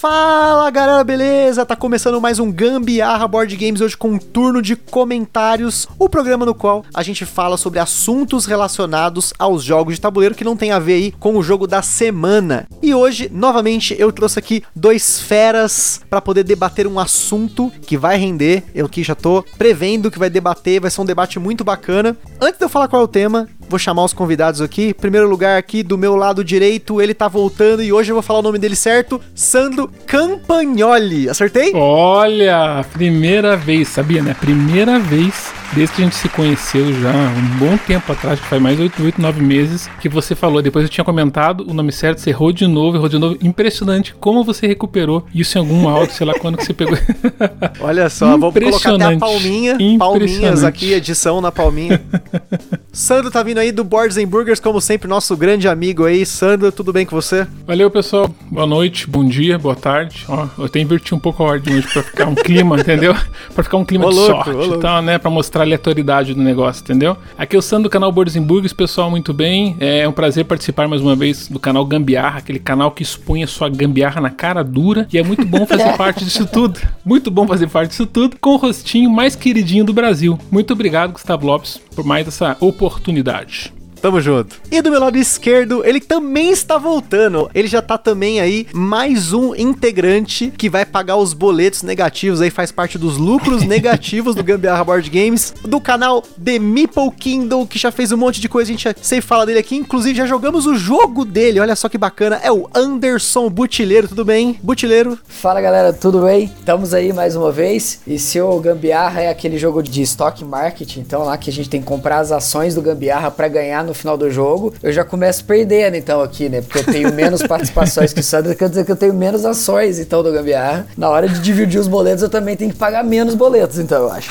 Fala galera, beleza? Tá começando mais um Gambiarra Board Games hoje com um turno de comentários, o programa no qual a gente fala sobre assuntos relacionados aos jogos de tabuleiro que não tem a ver aí com o jogo da semana. E hoje, novamente, eu trouxe aqui dois feras para poder debater um assunto que vai render. Eu aqui já tô prevendo que vai debater, vai ser um debate muito bacana. Antes de eu falar qual é o tema, Vou chamar os convidados aqui. Primeiro lugar aqui do meu lado direito, ele tá voltando e hoje eu vou falar o nome dele certo, Sandro Campagnoli. Acertei? Olha, primeira vez, sabia, né? Primeira vez desde que a gente se conheceu já um bom tempo atrás, que faz mais 8, 8, 9 meses, que você falou. Depois eu tinha comentado o nome certo, você errou de novo, errou de novo. Impressionante como você recuperou isso em algum áudio, sei lá quando que você pegou. Olha só, vou colocar até a palminha, palminhas aqui, edição na palminha. Sandro tá vindo aí do Boards and Burgers, como sempre, nosso grande amigo aí. Sandro, tudo bem com você? Valeu, pessoal. Boa noite, bom dia, boa tarde. Ó, eu até inverti um pouco a ordem hoje pra ficar um clima, entendeu? Pra ficar um clima ô, de louco, sorte e tal, né? Pra mostrar aleatoriedade do negócio, entendeu? Aqui é o Sandro do canal Burgers, pessoal, muito bem. É um prazer participar mais uma vez do canal Gambiarra, aquele canal que expõe a sua gambiarra na cara dura. E é muito bom fazer parte disso tudo. Muito bom fazer parte disso tudo com o rostinho mais queridinho do Brasil. Muito obrigado, Gustavo Lopes, por mais essa oportunidade. Tamo junto. E do meu lado esquerdo, ele também está voltando. Ele já tá também aí, mais um integrante que vai pagar os boletos negativos aí, faz parte dos lucros negativos do Gambiarra Board Games, do canal The Meeple Kingdom, que já fez um monte de coisa, a gente já sempre fala dele aqui, inclusive já jogamos o jogo dele, olha só que bacana, é o Anderson Butileiro, tudo bem? Butileiro? Fala galera, tudo bem? Estamos aí mais uma vez, e se o Gambiarra é aquele jogo de stock market, então lá que a gente tem que comprar as ações do Gambiarra para ganhar no final do jogo, eu já começo perdendo então aqui, né? Porque eu tenho menos participações que o Sandro, quer dizer que eu tenho menos ações então do Gambiarra. Na hora de dividir os boletos, eu também tenho que pagar menos boletos, então eu acho.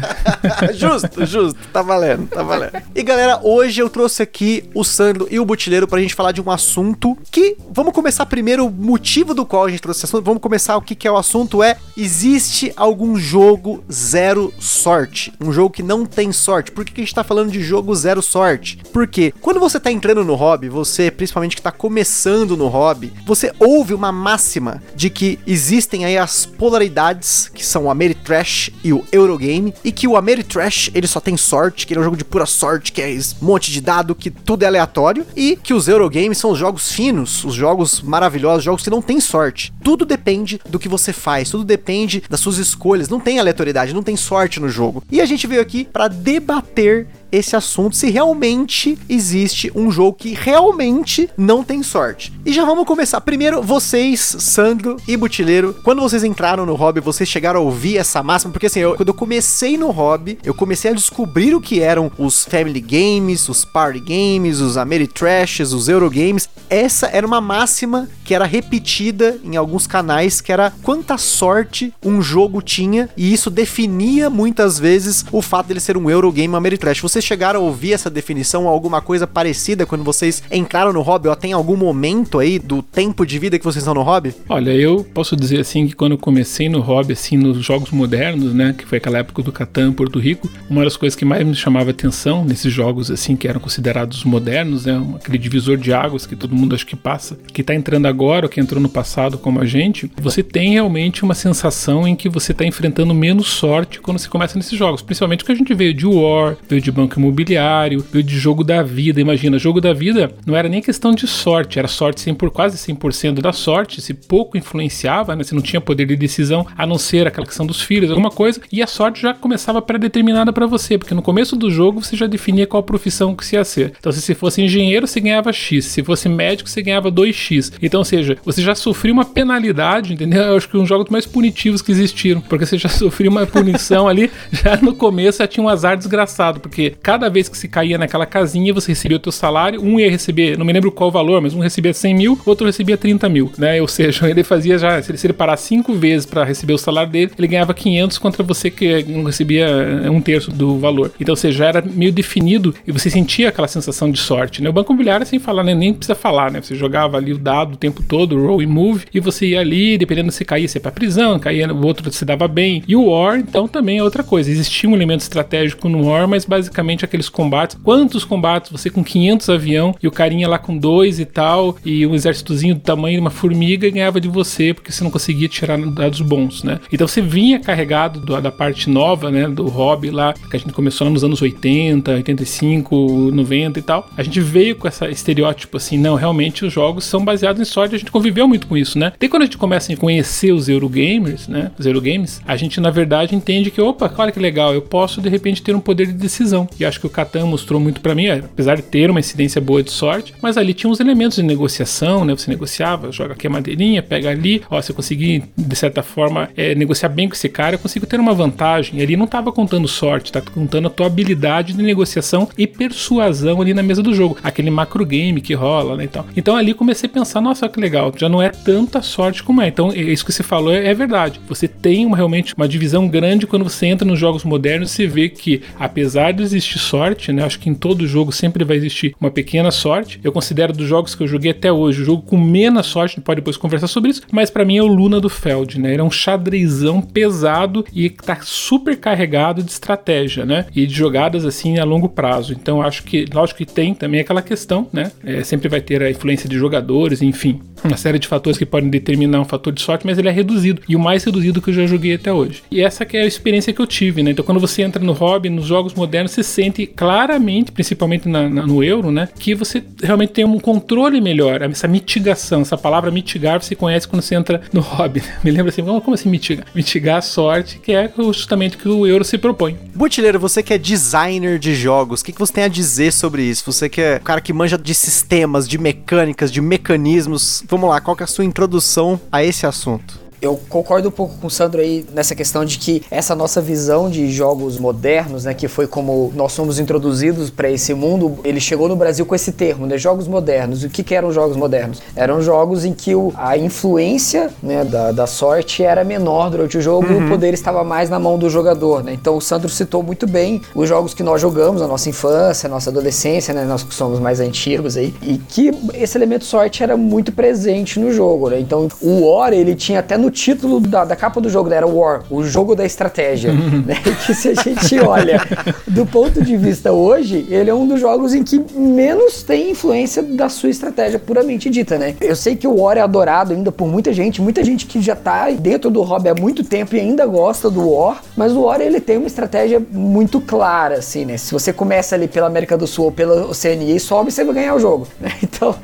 justo, justo. Tá valendo, tá valendo. E galera, hoje eu trouxe aqui o Sandro e o Butileiro pra gente falar de um assunto que, vamos começar primeiro o motivo do qual a gente trouxe esse assunto. Vamos começar o que, que é o assunto é, existe algum jogo zero sorte? Um jogo que não tem sorte. Por que, que a gente tá falando de jogo zero sorte? Porque quando você tá entrando no hobby, você, principalmente que tá começando no hobby, você ouve uma máxima de que existem aí as polaridades, que são o Ameritrash e o Eurogame, e que o Ameritrash, ele só tem sorte, que ele é um jogo de pura sorte, que é um monte de dado, que tudo é aleatório, e que os Eurogames são os jogos finos, os jogos maravilhosos, jogos que não tem sorte. Tudo depende do que você faz, tudo depende das suas escolhas, não tem aleatoriedade, não tem sorte no jogo. E a gente veio aqui para debater esse assunto se realmente existe um jogo que realmente não tem sorte. E já vamos começar. Primeiro, vocês, Sandro e Butileiro, quando vocês entraram no hobby, vocês chegaram a ouvir essa máxima? Porque assim, eu, quando eu comecei no hobby, eu comecei a descobrir o que eram os Family Games, os Party Games, os Ameritrashes, os Eurogames. Essa era uma máxima que era repetida em alguns canais, que era quanta sorte um jogo tinha, e isso definia muitas vezes o fato dele ser um Eurogame Ameritrash. Vocês chegaram a ouvir essa definição, alguma coisa parecida quando vocês entraram no hobby, ou até em algum momento aí do tempo de vida que vocês estão no hobby? Olha, eu posso dizer assim que quando eu comecei no hobby, assim, nos jogos modernos, né, que foi aquela época do Catan, Porto Rico, uma das coisas que mais me chamava atenção nesses jogos, assim, que eram considerados modernos, né, aquele divisor de águas que todo mundo acho que passa, que tá entrando agora, ou que entrou no passado como a gente, você tem realmente uma sensação em que você tá enfrentando menos sorte quando você começa nesses jogos, principalmente porque a gente veio de War, veio de Banco imobiliário, veio de jogo da vida. Imagina, jogo da vida não era nem questão de sorte, era sorte 100 por quase 100% da sorte, se pouco influenciava, né? Se não tinha poder de decisão, a não ser aquela questão dos filhos, alguma coisa, e a sorte já começava pré-determinada para você, porque no começo do jogo você já definia qual profissão que você ia ser. Então, se você fosse engenheiro, você ganhava X, se fosse médico, você ganhava 2X. Então, ou seja, você já sofria uma penalidade, entendeu? Eu acho que um dos jogos mais punitivos que existiram, porque você já sofria uma punição ali, já no começo já tinha um azar desgraçado, porque porque cada vez que se caía naquela casinha, você recebia o teu salário, um ia receber, não me lembro qual valor, mas um recebia 100 mil, outro recebia 30 mil, né? Ou seja, ele fazia já, se ele, se ele parar cinco vezes para receber o salário dele, ele ganhava 500 contra você que não recebia eh, um terço do valor. Então, você já era meio definido e você sentia aquela sensação de sorte, né? O banco imobiliário, sem falar, né? nem precisa falar, né? Você jogava ali o dado o tempo todo, roll e move, e você ia ali, dependendo se você ia pra prisão, caía, o outro se dava bem. E o War, então, também é outra coisa. Existia um elemento estratégico no War, mas basicamente aqueles combates. Quantos combates você com 500 avião e o carinha lá com dois e tal, e um exércitozinho do tamanho de uma formiga ganhava de você porque você não conseguia tirar dados bons, né? Então você vinha carregado do, da parte nova, né, do hobby lá, que a gente começou nos anos 80, 85, 90 e tal. A gente veio com esse estereótipo assim, não, realmente os jogos são baseados em sorte, a gente conviveu muito com isso, né? Daí quando a gente começa a conhecer os Eurogamers, né, os Eurogames, a gente na verdade entende que, opa, olha que legal, eu posso de repente ter um poder de decisão. E acho que o Catan mostrou muito para mim, apesar de ter uma incidência boa de sorte, mas ali tinha uns elementos de negociação, né? Você negociava, joga aqui a madeirinha, pega ali, ó, se eu conseguir de certa forma é, negociar bem com esse cara, eu consigo ter uma vantagem. Ali não tava contando sorte, tá contando a tua habilidade de negociação e persuasão ali na mesa do jogo, aquele macro game que rola, né? Então, então ali comecei a pensar, nossa, que legal, já não é tanta sorte como é. Então, isso que você falou é, é verdade. Você tem uma, realmente uma divisão grande quando você entra nos jogos modernos, você vê que apesar de existir sorte, né? Acho que em todo jogo sempre vai existir uma pequena sorte. Eu considero dos jogos que eu joguei até hoje, o jogo com menos sorte, pode depois conversar sobre isso, mas para mim é o Luna do Feld, né? Ele é um xadrezão pesado e tá super carregado de estratégia, né? E de jogadas assim a longo prazo. Então acho que, lógico que tem também aquela questão, né? É, sempre vai ter a influência de jogadores, enfim, uma série de fatores que podem determinar um fator de sorte, mas ele é reduzido e o mais reduzido que eu já joguei até hoje. E essa que é a experiência que eu tive, né? Então quando você entra no hobby, nos jogos modernos, você sente claramente, principalmente na, na, no euro, né? Que você realmente tem um controle melhor, essa mitigação, essa palavra mitigar você conhece quando você entra no hobby. Me lembra assim, como assim mitigar? Mitigar a sorte, que é justamente o que o euro se propõe. Butileiro, você que é designer de jogos, o que, que você tem a dizer sobre isso? Você que é o cara que manja de sistemas, de mecânicas, de mecanismos. Vamos lá, qual que é a sua introdução a esse assunto? Eu concordo um pouco com o Sandro aí nessa questão de que essa nossa visão de jogos modernos, né, que foi como nós somos introduzidos para esse mundo, ele chegou no Brasil com esse termo, né, jogos modernos. O que, que eram jogos modernos? Eram jogos em que o, a influência né, da, da sorte era menor durante o jogo uhum. e o poder estava mais na mão do jogador, né? Então o Sandro citou muito bem os jogos que nós jogamos na nossa infância, nossa adolescência, né, nós que somos mais antigos aí, e que esse elemento sorte era muito presente no jogo, né? Então o War, ele tinha até no título da, da capa do jogo, né? Era War, o jogo da estratégia. né? Que se a gente olha do ponto de vista hoje, ele é um dos jogos em que menos tem influência da sua estratégia puramente dita, né? Eu sei que o War é adorado ainda por muita gente, muita gente que já tá dentro do hobby há muito tempo e ainda gosta do War, mas o War ele tem uma estratégia muito clara, assim, né? Se você começa ali pela América do Sul ou pela Oceania e sobe, você vai ganhar o jogo, né? Então,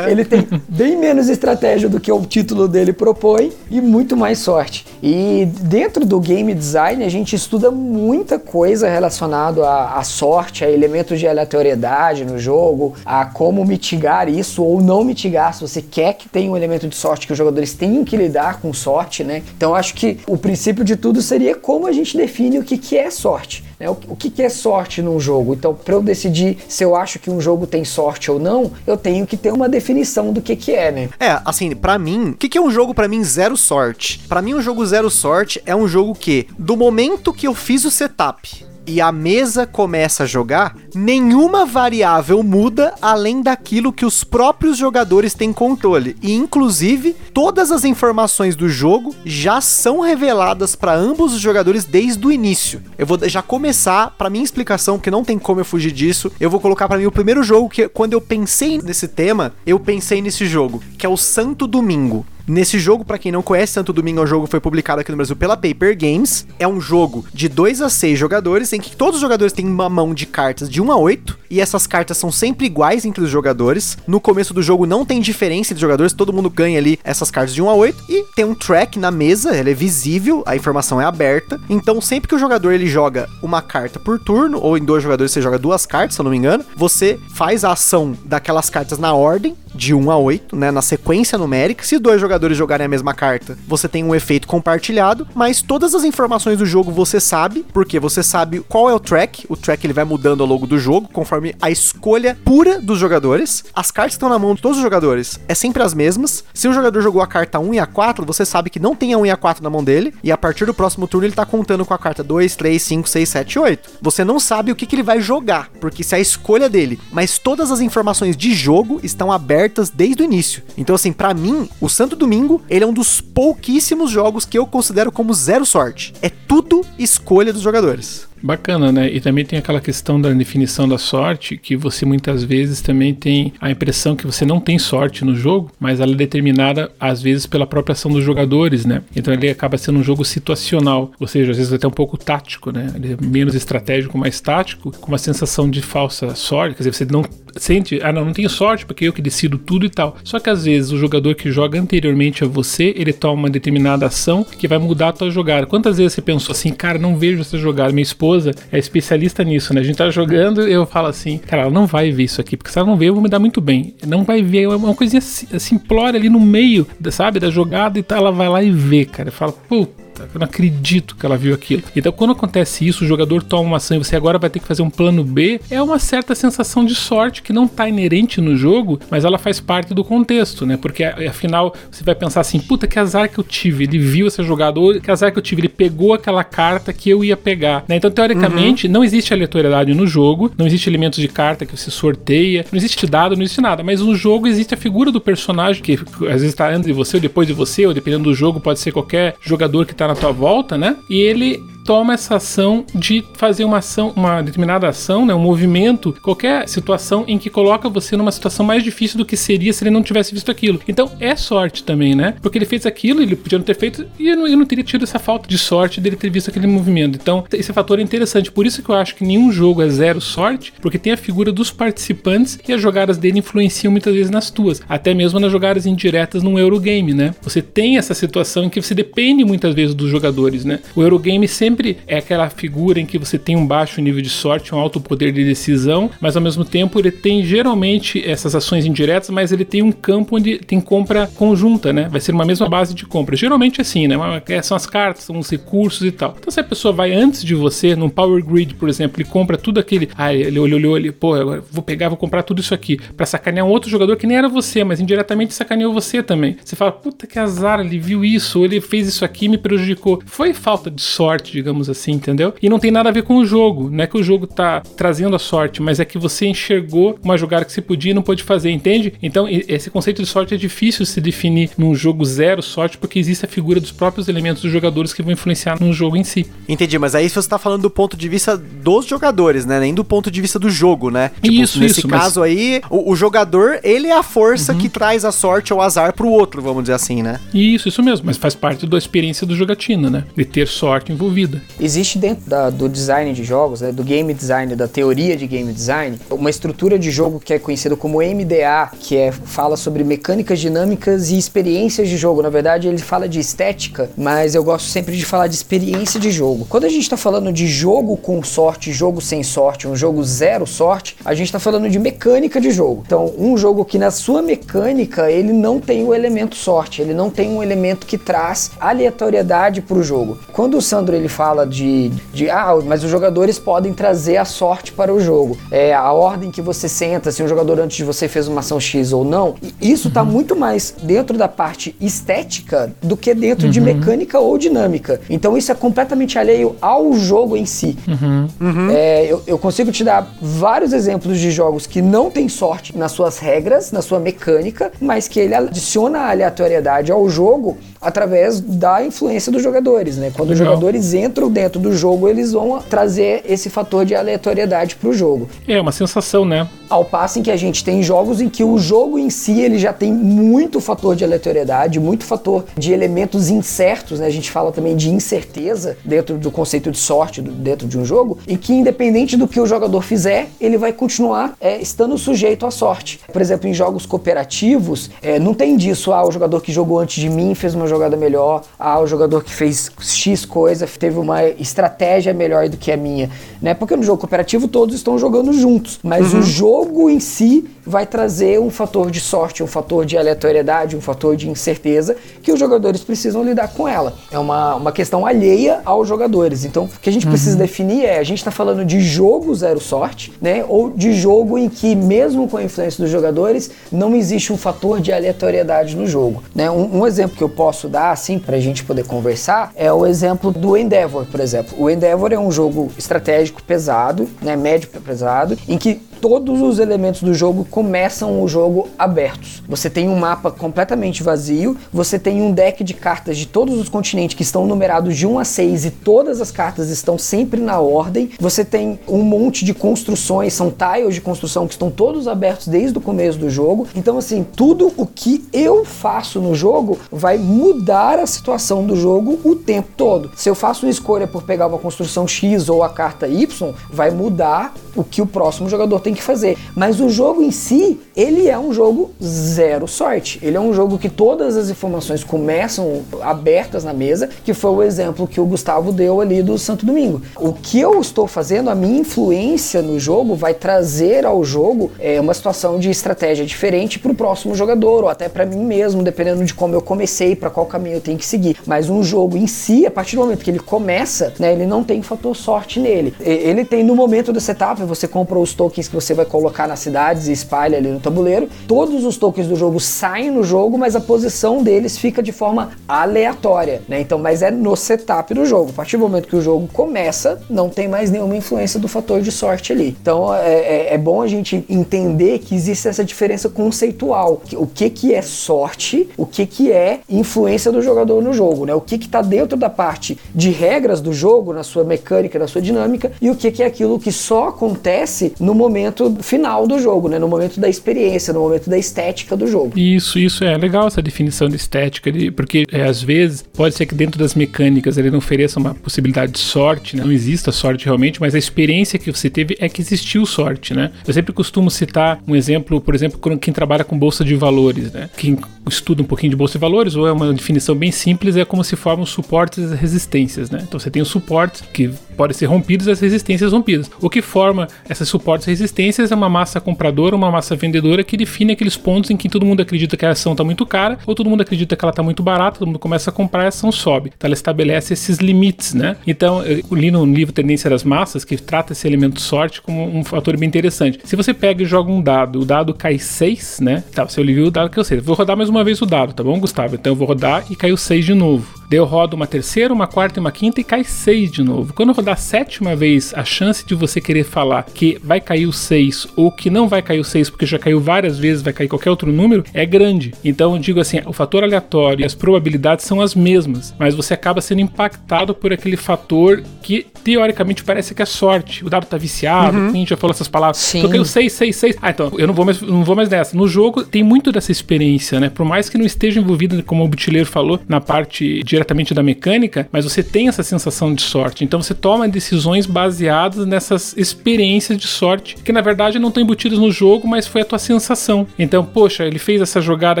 ele tem bem menos estratégia do que o título dele propõe propõe e muito mais sorte. E dentro do game design a gente estuda muita coisa relacionada à, à sorte, a elementos de aleatoriedade no jogo, a como mitigar isso ou não mitigar se você quer que tenha um elemento de sorte que os jogadores tenham que lidar com sorte, né? Então acho que o princípio de tudo seria como a gente define o que, que é sorte. Né? O, o que, é sorte num jogo? Então, para eu decidir se eu acho que um jogo tem sorte ou não, eu tenho que ter uma definição do que, que é, né? É, assim, para mim, o que, que é um jogo para mim zero sorte? Para mim, um jogo zero sorte é um jogo que, do momento que eu fiz o setup e a mesa começa a jogar, nenhuma variável muda além daquilo que os próprios jogadores têm controle. E inclusive, todas as informações do jogo já são reveladas para ambos os jogadores desde o início. Eu vou já começar para minha explicação, que não tem como eu fugir disso. Eu vou colocar para mim o primeiro jogo que quando eu pensei nesse tema, eu pensei nesse jogo, que é o Santo Domingo. Nesse jogo, para quem não conhece, Santo Domingo é um jogo que foi publicado aqui no Brasil pela Paper Games. É um jogo de 2 a 6 jogadores, em que todos os jogadores têm uma mão de cartas de 1 a 8, e essas cartas são sempre iguais entre os jogadores. No começo do jogo não tem diferença entre os jogadores, todo mundo ganha ali essas cartas de 1 a 8, e tem um track na mesa, ele é visível, a informação é aberta. Então, sempre que o jogador ele joga uma carta por turno, ou em dois jogadores você joga duas cartas, se eu não me engano, você faz a ação daquelas cartas na ordem, de 1 a 8, né, na sequência numérica. Se dois jogadores jogarem a mesma carta, você tem um efeito compartilhado, mas todas as informações do jogo você sabe, porque você sabe qual é o track, o track ele vai mudando ao longo do jogo, conforme a escolha pura dos jogadores. As cartas que estão na mão de todos os jogadores é sempre as mesmas. Se o jogador jogou a carta 1 e a 4, você sabe que não tem a 1 e a 4 na mão dele, e a partir do próximo turno ele tá contando com a carta 2, 3, 5, 6, 7, 8. Você não sabe o que, que ele vai jogar, porque isso é a escolha dele, mas todas as informações de jogo estão abertas desde o início. Então, assim, para mim, o Santo Domingo, ele é um dos pouquíssimos jogos que eu considero como zero sorte. É tudo escolha dos jogadores. Bacana, né? E também tem aquela questão da definição da sorte, que você muitas vezes também tem a impressão que você não tem sorte no jogo, mas ela é determinada às vezes pela própria ação dos jogadores, né? Então ele acaba sendo um jogo situacional, ou seja, às vezes até um pouco tático, né? Ele é menos estratégico, mais tático, com uma sensação de falsa sorte, quer dizer, você não sente, ah não, não tenho sorte porque eu que decido tudo e tal. Só que às vezes o jogador que joga anteriormente a você, ele toma uma determinada ação que vai mudar a tua jogada. Quantas vezes você pensou assim, cara, não vejo essa jogada, minha esposa esposa é especialista nisso, né? A gente tá jogando eu falo assim, cara, ela não vai ver isso aqui, porque se ela não ver, eu vou me dar muito bem. Não vai ver, é uma coisinha simplória ali no meio, sabe, da jogada e tal, ela vai lá e vê, cara. Fala, puta eu não acredito que ela viu aquilo. Então, quando acontece isso, o jogador toma uma ação e você agora vai ter que fazer um plano B, é uma certa sensação de sorte que não está inerente no jogo, mas ela faz parte do contexto, né? Porque afinal você vai pensar assim: puta, que azar que eu tive. Ele viu essa jogada, ou que azar que eu tive. Ele pegou aquela carta que eu ia pegar. Né? Então, teoricamente, uhum. não existe aleatoriedade no jogo, não existe elementos de carta que você sorteia, não existe dado, não existe nada. Mas no jogo existe a figura do personagem que às vezes está antes de você ou depois de você, ou dependendo do jogo, pode ser qualquer jogador que está na tua volta, né? E ele toma essa ação de fazer uma ação, uma determinada ação, né, um movimento, qualquer situação em que coloca você numa situação mais difícil do que seria se ele não tivesse visto aquilo. Então é sorte também, né? Porque ele fez aquilo, ele podia não ter feito e eu não, eu não teria tido essa falta de sorte dele ter visto aquele movimento. Então esse fator é interessante. Por isso que eu acho que nenhum jogo é zero sorte, porque tem a figura dos participantes e as jogadas dele influenciam muitas vezes nas tuas, até mesmo nas jogadas indiretas num Eurogame, né? Você tem essa situação em que você depende muitas vezes dos jogadores, né? O Eurogame sempre sempre é aquela figura em que você tem um baixo nível de sorte, um alto poder de decisão, mas ao mesmo tempo ele tem geralmente essas ações indiretas, mas ele tem um campo onde tem compra conjunta, né? Vai ser uma mesma base de compra. Geralmente é assim, né? É, são as cartas, são os recursos e tal. Então se a pessoa vai antes de você, num Power Grid, por exemplo, e compra tudo aquele. Ah, ele olhou, olhou ali, pô, agora vou pegar, vou comprar tudo isso aqui para sacanear um outro jogador que nem era você, mas indiretamente sacaneou você também. Você fala, puta que azar, ele viu isso, ou ele fez isso aqui me prejudicou. Foi falta de sorte, digamos assim, entendeu? E não tem nada a ver com o jogo. Não é que o jogo tá trazendo a sorte, mas é que você enxergou uma jogada que você podia e não pôde fazer, entende? Então, esse conceito de sorte é difícil se definir num jogo zero sorte, porque existe a figura dos próprios elementos dos jogadores que vão influenciar no jogo em si. Entendi, mas aí você tá falando do ponto de vista dos jogadores, né? Nem do ponto de vista do jogo, né? Tipo, isso, nesse isso, caso mas... aí, o, o, jogador, ele é a força uhum. que traz a sorte ou azar pro outro, vamos dizer assim, né? Isso, isso mesmo, mas faz parte da experiência do jogatina, né? De ter sorte envolvida existe dentro da, do design de jogos, né, do game design, da teoria de game design, uma estrutura de jogo que é conhecida como MDA, que é, fala sobre mecânicas dinâmicas e experiências de jogo. Na verdade, ele fala de estética, mas eu gosto sempre de falar de experiência de jogo. Quando a gente está falando de jogo com sorte, jogo sem sorte, um jogo zero sorte, a gente está falando de mecânica de jogo. Então, um jogo que na sua mecânica ele não tem o elemento sorte, ele não tem um elemento que traz aleatoriedade para o jogo. Quando o Sandro ele fala de de, de ah, mas os jogadores podem trazer a sorte para o jogo. É a ordem que você senta, se um jogador antes de você fez uma ação X ou não. Isso está uhum. muito mais dentro da parte estética do que dentro uhum. de mecânica ou dinâmica. Então isso é completamente alheio ao jogo em si. Uhum. uhum. É, eu, eu consigo te dar vários exemplos de jogos que não tem sorte nas suas regras, na sua mecânica, mas que ele adiciona a aleatoriedade ao jogo através da influência dos jogadores, né? Quando Legal. os jogadores entram dentro do jogo, eles vão trazer esse fator de aleatoriedade para o jogo. É uma sensação, né? Ao passo em que a gente tem jogos em que o jogo em si ele já tem muito fator de aleatoriedade, muito fator de elementos incertos, né? A gente fala também de incerteza dentro do conceito de sorte dentro de um jogo, e que independente do que o jogador fizer, ele vai continuar é, estando sujeito à sorte. Por exemplo, em jogos cooperativos, é, não tem disso, ah, o jogador que jogou antes de mim fez uma jogada melhor, ah, o jogador que fez X coisa teve uma estratégia melhor do que a minha, né? Porque no jogo cooperativo todos estão jogando juntos, mas uhum. o jogo em si vai trazer um fator de sorte, um fator de aleatoriedade, um fator de incerteza que os jogadores precisam lidar com ela. É uma, uma questão alheia aos jogadores. Então, o que a gente precisa definir é: a gente está falando de jogo zero sorte, né? Ou de jogo em que, mesmo com a influência dos jogadores, não existe um fator de aleatoriedade no jogo. Né? Um, um exemplo que eu posso dar, assim, para a gente poder conversar, é o exemplo do Endeavor, por exemplo. O Endeavor é um jogo estratégico pesado, né? Médio pesado, em que todos os elementos do jogo começam o jogo abertos. Você tem um mapa completamente vazio, você tem um deck de cartas de todos os continentes que estão numerados de 1 a 6 e todas as cartas estão sempre na ordem. Você tem um monte de construções, são tiles de construção que estão todos abertos desde o começo do jogo. Então, assim, tudo o que eu faço no jogo vai mudar a situação do jogo o tempo todo. Se eu faço uma escolha por pegar uma construção X ou a carta Y, vai mudar o que o próximo jogador tem que fazer. Mas o jogo em si, ele é um jogo zero sorte. Ele é um jogo que todas as informações começam abertas na mesa, que foi o exemplo que o Gustavo deu ali do Santo Domingo. O que eu estou fazendo, a minha influência no jogo vai trazer ao jogo é, uma situação de estratégia diferente para o próximo jogador, ou até para mim mesmo, dependendo de como eu comecei, para qual caminho eu tenho que seguir. Mas um jogo em si, a partir do momento que ele começa, né, ele não tem fator sorte nele. Ele tem no momento do setup, você compra os tokens que você vai colocar nas cidades e espalha ali no tabuleiro. Todos os tokens do jogo saem no jogo, mas a posição deles fica de forma aleatória, né? Então, mas é no setup do jogo. A partir do momento que o jogo começa, não tem mais nenhuma influência do fator de sorte ali. Então, é, é, é bom a gente entender que existe essa diferença conceitual. O que que é sorte, o que que é influência do jogador no jogo, né? O que que tá dentro da parte de regras do jogo, na sua mecânica, na sua dinâmica, e o que que é aquilo que só acontece no momento final do jogo, né? No momento da experiência, no momento da estética do jogo. Isso, isso é legal essa definição de estética, porque é, às vezes pode ser que dentro das mecânicas ele não ofereça uma possibilidade de sorte, né? não exista sorte realmente, mas a experiência que você teve é que existiu sorte, né? Eu sempre costumo citar um exemplo, por exemplo, quem trabalha com bolsa de valores, né? Quem estuda um pouquinho de bolsa de valores, ou é uma definição bem simples, é como se formam suportes e as resistências, né? Então você tem os suportes que podem ser rompidos e as resistências rompidas. O que forma essas suportes e resistências é uma massa compradora, uma massa vendedora que define aqueles pontos em que todo mundo acredita que a ação está muito cara ou todo mundo acredita que ela está muito barata, todo mundo começa a comprar e a ação sobe. Então ela estabelece esses limites, né? Então eu li no livro Tendência das Massas que trata esse elemento sorte como um fator bem interessante. Se você pega e joga um dado, o dado cai 6, né? Tá, você ouviu o dado que eu sei. Vou rodar mais uma vez o dado, tá bom, Gustavo? Então eu vou rodar e caiu 6 de novo. Daí eu rodo uma terceira, uma quarta e uma quinta e cai 6 de novo. Quando eu rodar a sétima vez, a chance de você querer falar que vai cair o 6 ou que não vai cair o 6 porque já caiu várias vezes, vai cair qualquer outro número, é grande. Então eu digo assim, o fator aleatório e as probabilidades são as mesmas, mas você acaba sendo impactado por aquele fator que teoricamente parece que é sorte. O dado tá viciado, Uhum. a gente já falou essas palavras. Sim. Então caiu 6, 6, 6. Ah, então eu não vou mais, não vou mais nessa. No jogo tem muito dessa experiência, né? Por mais que não esteja envolvido, como o Butileiro falou, na parte diretamente da mecânica, mas você tem essa sensação de sorte. Então você toma decisões baseadas nessas experiências de sorte, que na verdade não estão embutidas no jogo, mas foi a tua sensação. Então, poxa, ele fez essa jogada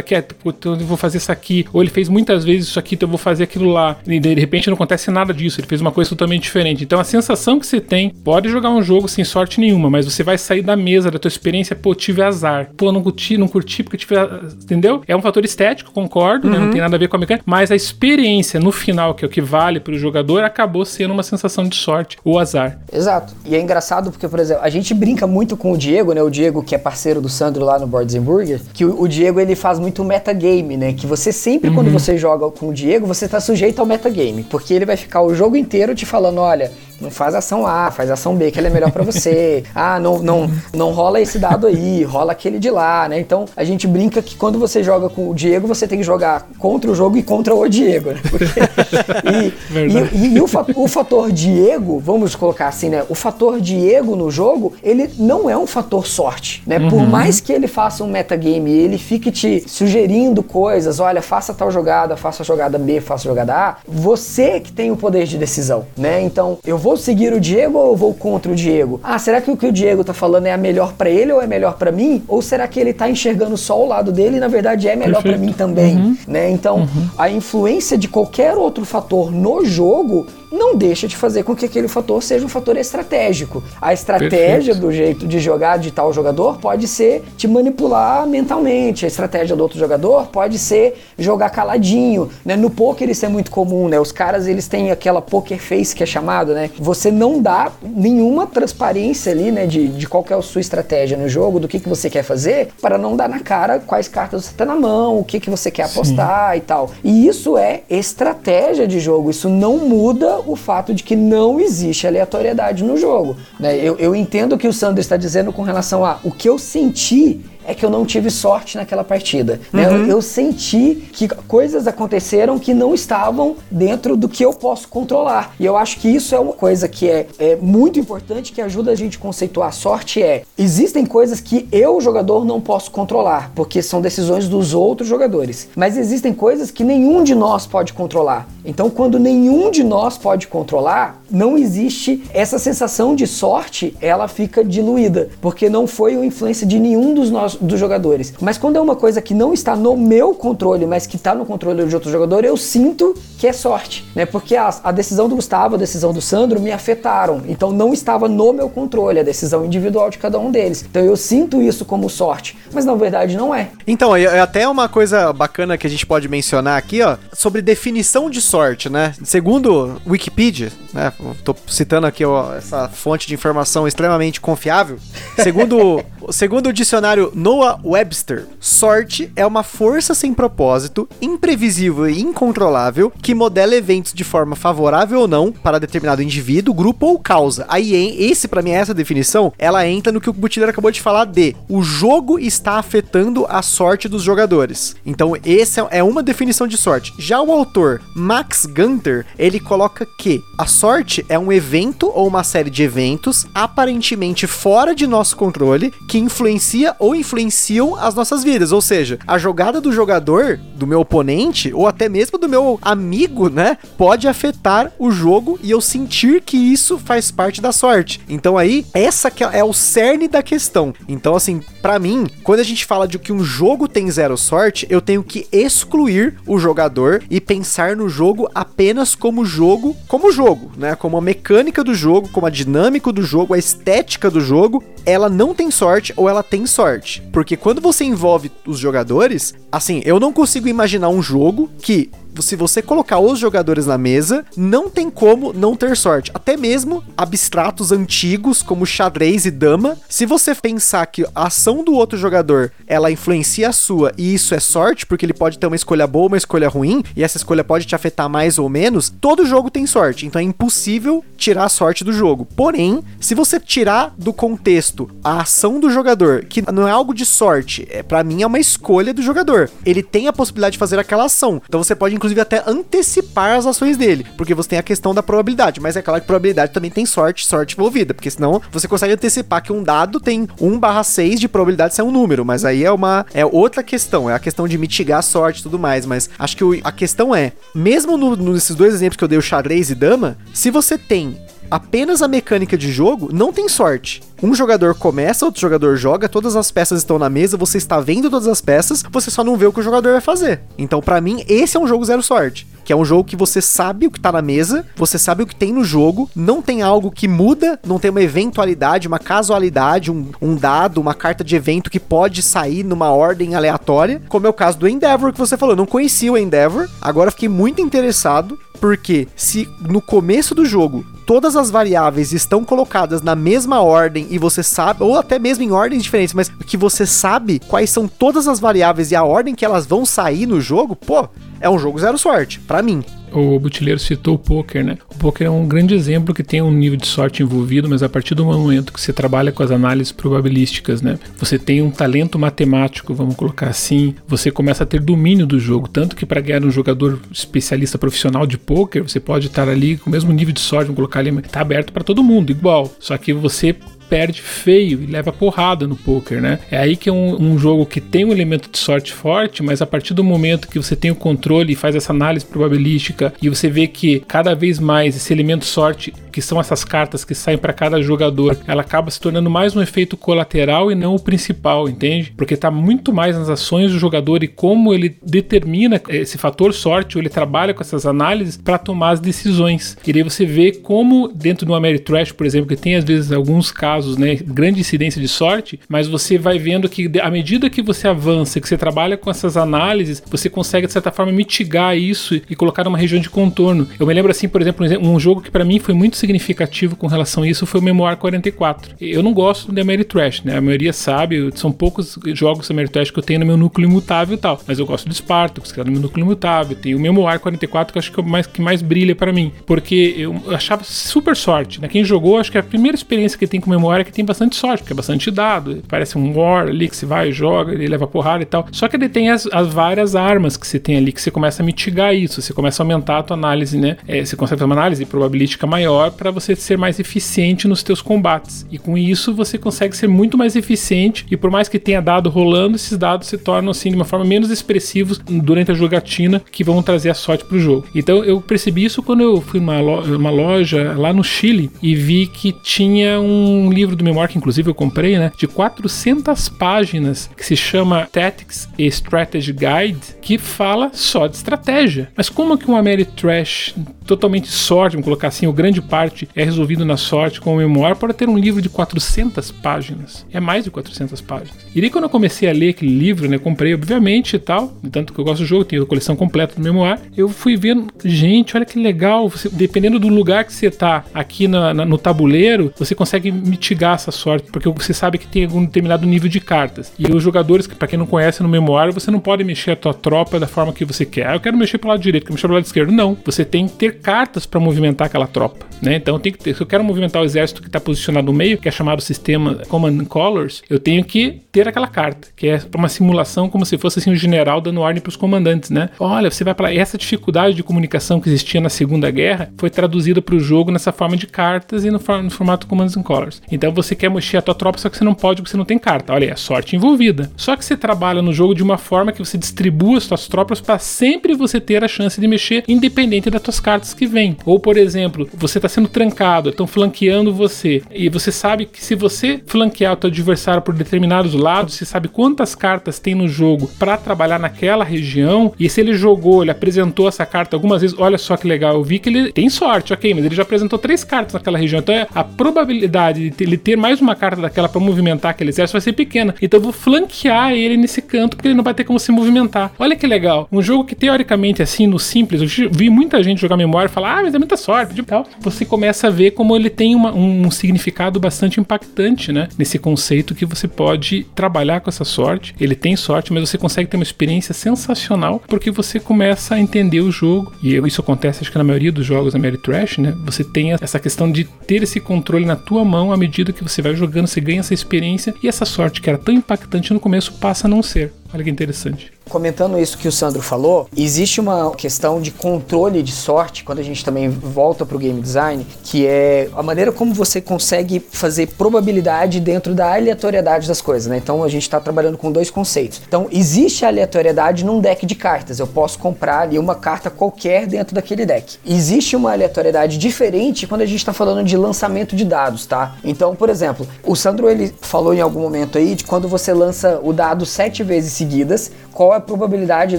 aqui, é, então eu vou fazer isso aqui, ou ele fez muitas vezes isso aqui, então eu vou fazer aquilo lá. E de repente não acontece nada disso, ele fez uma coisa totalmente diferente. Então a sensação que você tem, pode jogar um jogo sem sorte nenhuma, mas você vai sair da mesa da tua experiência, pô, tive azar. Pô, não curti, não curti porque tive, entendeu? É um fator estético, concordo, né? Não tem nada a ver com a mecânica, mas a experiência no final, que é o que vale para o jogador, acabou sendo uma sensação de sorte ou azar. Exato. E é engraçado porque, por exemplo, a gente brinca muito com o Diego, né? O Diego que é parceiro do Sandro lá no Boards Burger, que o, o Diego ele faz muito metagame, né? Que você sempre, quando você joga com o Diego, você tá sujeito ao metagame. Porque ele vai ficar o jogo inteiro te falando, olha, não faz ação A, faz ação B, que ela é melhor pra você. ah, não, não, não rola esse dado aí, rola aquele de lá, né? Então a gente brinca que quando você joga com o Diego, você tem que jogar contra o jogo e contra o Diego, né? Porque- e, Verdade. e- e o, o fator Diego, vamos colocar assim, né? O fator Diego no jogo, ele não é um fator sorte, né? Por mais que ele faça um metagame e ele fique te sugerindo coisas, olha, faça tal jogada, faça a jogada B, faça a jogada A, você que tem o poder de decisão, né? Então, eu vou seguir o Diego ou eu vou contra o Diego? Ah, será que o que o Diego tá falando é a melhor pra ele ou é melhor pra mim? Ou será que ele tá enxergando só o lado dele e na verdade é melhor pra Perfeito. mim também, né? Então, a influência de qualquer outro fator no jogo não deixa de fazer com que aquele fator seja um fator estratégico. A estratégia Perfeito. do jeito de jogar de tal jogador pode ser te manipular mentalmente. A estratégia do outro jogador pode ser jogar caladinho, né? No poker isso é muito comum, né? Os caras eles têm aquela poker face que é chamado, né? Você não dá nenhuma transparência ali, né? De, de qual é a sua estratégia no jogo, do que, que você quer fazer, para não dar na cara quais cartas você tem na mão, o que, que você quer apostar Sim. e tal. E isso é estratégia de jogo. Isso não muda o fato de que não existe aleatoriedade no jogo. Né? Eu, eu entendo o que o Sandro está dizendo com relação a o que eu senti é que eu não tive sorte naquela partida. Né? Uhum. Eu, eu, senti que coisas aconteceram que não estavam dentro do que eu posso controlar. E eu acho que isso é uma coisa que é, é muito importante, que ajuda a gente a conceituar a sorte é, existem coisas que eu, jogador, não posso controlar, porque são decisões dos outros jogadores. Mas existem coisas que nenhum de nós pode controlar. Então, quando nenhum de nós pode controlar, não existe essa sensação de sorte, ela fica diluída, porque não foi uma influência de nenhum dos, nós, dos jogadores. Mas quando é uma coisa que não está no meu controle, mas que está no controle de outro jogador, eu sinto que é sorte, né? Porque a, a decisão do Gustavo, a decisão do Sandro me afetaram. Então não estava no meu controle a decisão individual de cada um deles. Então eu sinto isso como sorte, mas na verdade não é. Então, é até uma coisa bacana que a gente pode mencionar aqui, ó, sobre definição de sorte, né? Segundo Wikipedia, né? Tô citando aqui ó, essa fonte de informação extremamente confiável. Segundo, segundo o dicionário Noah Webster, sorte é uma força sem propósito, imprevisível e incontrolável que modela eventos de forma favorável ou não para determinado indivíduo, grupo ou causa. Aí, esse para mim é essa definição, ela entra no que o Butler acabou de falar de o jogo está afetando a sorte dos jogadores. Então, essa é uma definição de sorte. Já o autor Max Gunter, ele coloca que a sorte é um evento ou uma série de eventos aparentemente fora de nosso controle que influencia ou influenciam as nossas vidas. Ou seja, a jogada do jogador, do meu oponente, ou até mesmo do meu amigo, né, pode afetar o jogo e eu sentir que isso faz parte da sorte. Então aí, essa que é o cerne da questão. Então assim, para mim, quando a gente fala de que um jogo tem zero sorte, eu tenho que excluir o jogador e pensar no jogo apenas como jogo, como jogo, né? Como a mecânica do jogo, como a dinâmica do jogo, a estética do jogo, ela não tem sorte ou ela tem sorte. Porque quando você envolve os jogadores, assim, eu não consigo imaginar um jogo que se você colocar os jogadores na mesa, não tem como não ter sorte. Até mesmo abstratos antigos como xadrez e dama, se você pensar que a ação do outro jogador, ela influencia a sua e isso é sorte, porque ele pode ter uma escolha boa, uma escolha ruim, e essa escolha pode te afetar mais ou menos, todo jogo tem sorte. Então é impossível tirar a sorte do jogo. Porém, se você tirar do contexto a ação do jogador, que não é algo de sorte, é para mim é uma escolha do jogador. Ele tem a possibilidade de fazer aquela ação. Então você pode inclusive até antecipar as ações dele, porque você tem a questão da probabilidade, mas é claro que probabilidade também tem sorte, sorte envolvida, porque senão você consegue antecipar que um dado tem 1/6 de probabilidade de ser um número, mas aí é uma é outra questão, é a questão de mitigar a sorte e tudo mais, mas acho que o, a questão é, mesmo no, nesses dois exemplos que eu dei, o xadrez e dama, se você tem apenas a mecânica de jogo, não tem sorte. Um jogador começa, outro jogador joga, todas as peças estão na mesa, você está vendo todas as peças, você só não vê o que o jogador vai fazer. Então, para mim, esse é um jogo zero sorte que é um jogo que você sabe o que tá na mesa, você sabe o que tem no jogo, não tem algo que muda, não tem uma eventualidade, uma casualidade, um, um dado, uma carta de evento que pode sair numa ordem aleatória, como é o caso do Endeavor que você falou. Eu não conhecia o Endeavor, agora fiquei muito interessado, porque se no começo do jogo todas as variáveis estão colocadas na mesma ordem e você sabe, ou até mesmo em ordens diferentes, mas que você sabe quais são todas as variáveis e a ordem que elas vão sair no jogo, pô, é um jogo zero sorte, para mim o Butileiro citou o poker, né? O poker é um grande exemplo que tem um nível de sorte envolvido, mas a partir do momento que você trabalha com as análises probabilísticas, né? Você tem um talento matemático, vamos colocar assim, você começa a ter domínio do jogo, tanto que para ganhar um jogador especialista profissional de poker, você pode estar ali com o mesmo nível de sorte, vamos colocar ali, tá aberto para todo mundo, igual. Só que você perde feio e leva porrada no poker, né? É aí que é um, um, jogo que tem um elemento de sorte forte, mas a partir do momento que você tem o controle e faz essa análise probabilística e você vê que cada vez mais esse elemento sorte que são essas cartas que saem para cada jogador, ela acaba se tornando mais um efeito colateral e não o principal, entende? Porque tá muito mais nas ações do jogador e como ele determina esse fator sorte, ou ele trabalha com essas análises para tomar as decisões. E daí você vê como dentro do Ameritrash, por exemplo, que tem às vezes alguns casos, né, grande incidência de sorte, mas você vai vendo que à medida que você avança, que você trabalha com essas análises, você consegue de certa forma mitigar isso e colocar numa região de contorno. Eu me lembro assim, por exemplo, um jogo que para mim foi muito significativo com relação a isso foi o Memoir 44. Eu não gosto de Ameritrash, né? A maioria sabe, são poucos jogos Ameritrash que eu tenho no meu núcleo imutável e tal, mas eu gosto do Spartacus, que é no meu núcleo imutável, tem o Memoir 44 que eu acho que é mais, que mais brilha para mim, porque eu achava super sorte, né? Quem jogou, acho que a primeira experiência que tem com Memoir é que tem bastante sorte, porque é bastante dado, parece um War ali que você vai, joga, ele leva porrada e tal. Só que ele tem as, as várias armas que você tem ali, que você começa a mitigar isso, você começa a aumentar a tua análise, né? É, você consegue fazer uma análise probabilística maior para você ser mais eficiente nos teus combates. E com isso você consegue ser muito mais eficiente e por mais que tenha dado rolando, esses dados se tornam assim de uma forma menos expressivos durante a jogatina que vão trazer a sorte pro jogo. Então eu percebi isso quando eu fui numa loja, uma loja lá no Chile e vi que tinha um livro do Memoir que inclusive eu comprei, né, de 400 páginas que se chama Tactics Strategy Guide, que fala só de estratégia. Mas como que um Ameritrash totalmente sorte, vamos colocar assim, o grande parte é resolvido na sorte com o Memoir para ter um livro de 400 páginas. É mais de 400 páginas. E daí quando eu comecei a ler aquele livro, né, comprei obviamente e tal, tanto que eu gosto do jogo, tenho a coleção completa do Memoir, eu fui vendo, gente, olha que legal, você, dependendo do lugar que você tá aqui na, na, no tabuleiro, você consegue mitigar essa sorte, porque você sabe que tem algum determinado nível de cartas. E os jogadores, para quem não conhece no Memoir, você não pode mexer a tua tropa da forma que você quer. Ah, eu quero mexer pro lado direito, quero mexer pro lado esquerdo. Não, você tem que ter cartas para movimentar aquela tropa, né? Então tem que ter, se eu quero movimentar o exército que está posicionado no meio, que é chamado sistema Command Colors, eu tenho que ter aquela carta, que é uma simulação como se fosse assim o general dando ordem para os comandantes, né? Olha, você vai para essa dificuldade de comunicação que existia na Segunda Guerra foi traduzida para o jogo nessa forma de cartas e no, no formato Commands and Colors. Então você quer mexer a tua tropa, só que você não pode porque você não tem carta. Olha, é sorte envolvida. Só que você trabalha no jogo de uma forma que você distribua as suas tropas para sempre você ter a chance de mexer independente das tuas cartas que vêm. Ou, por exemplo, você está sendo trancado, estão flanqueando você, e você sabe que se você flanquear o teu adversário por determinados lados, você sabe quantas cartas tem no jogo para trabalhar naquela região, e se ele jogou, ele apresentou essa carta algumas vezes, olha só que legal, eu vi que ele tem sorte, ok, mas ele já apresentou três cartas naquela região, então é a probabilidade de ele ter mais uma carta daquela para movimentar aquele exército vai ser pequena. Então eu vou flanquear ele nesse canto porque ele não vai ter como se movimentar. Olha que legal, um jogo que teoricamente assim no simples, eu vi muita gente jogar memória e falar: "Ah, mas é muita sorte", tipo, tal. Você começa a ver como ele tem uma, um significado bastante impactante, né? Nesse conceito que você pode trabalhar com essa sorte. Ele tem sorte, mas você consegue ter uma experiência sensacional porque você começa a entender o jogo. E isso acontece, acho que na maioria dos jogos da Mary Trash, né? Você tem essa questão de ter esse controle na tua mão à medida que você vai jogando, você ganha essa experiência e essa sorte que era tão impactante no começo passa a não ser. Olha que interessante. Comentando isso que o Sandro falou, existe uma questão de controle de sorte quando a gente também volta para o game design, que é a maneira como você consegue fazer probabilidade dentro da aleatoriedade das coisas, né? Então a gente está trabalhando com dois conceitos. Então existe aleatoriedade num deck de cartas. Eu posso comprar ali uma carta qualquer dentro daquele deck. Existe uma aleatoriedade diferente quando a gente está falando de lançamento de dados, tá? Então, por exemplo, o Sandro ele falou em algum momento aí de quando você lança o dado sete vezes seguidas, qual é a probabilidade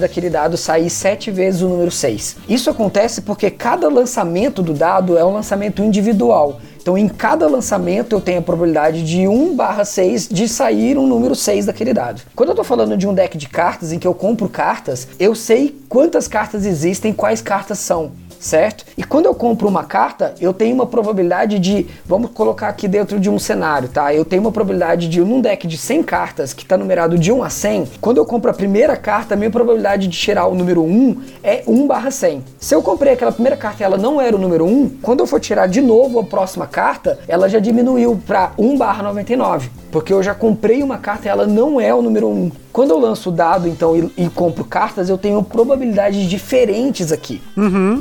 daquele dado sair sete vezes o número 6. Isso acontece porque cada lançamento do dado é um lançamento individual. Então, em cada lançamento, eu tenho a probabilidade de 1 barra 6 de sair um número 6 daquele dado. Quando eu estou falando de um deck de cartas em que eu compro cartas, eu sei quantas cartas existem, quais cartas são certo? E quando eu compro uma carta, eu tenho uma probabilidade de, vamos colocar aqui dentro de um cenário, tá? Eu tenho uma probabilidade de, num deck de 100 cartas, que está numerado de 1 a 100, quando eu compro a primeira carta, a minha probabilidade de tirar o número 1 é 1 barra 100. Se eu comprei aquela primeira carta e ela não era o número 1, quando eu for tirar de novo a próxima carta, ela já diminuiu para 1 barra 99. Porque eu já comprei uma carta e ela não é o número 1. quando eu lanço o dado, então, e, e compro cartas, eu tenho probabilidades diferentes aqui.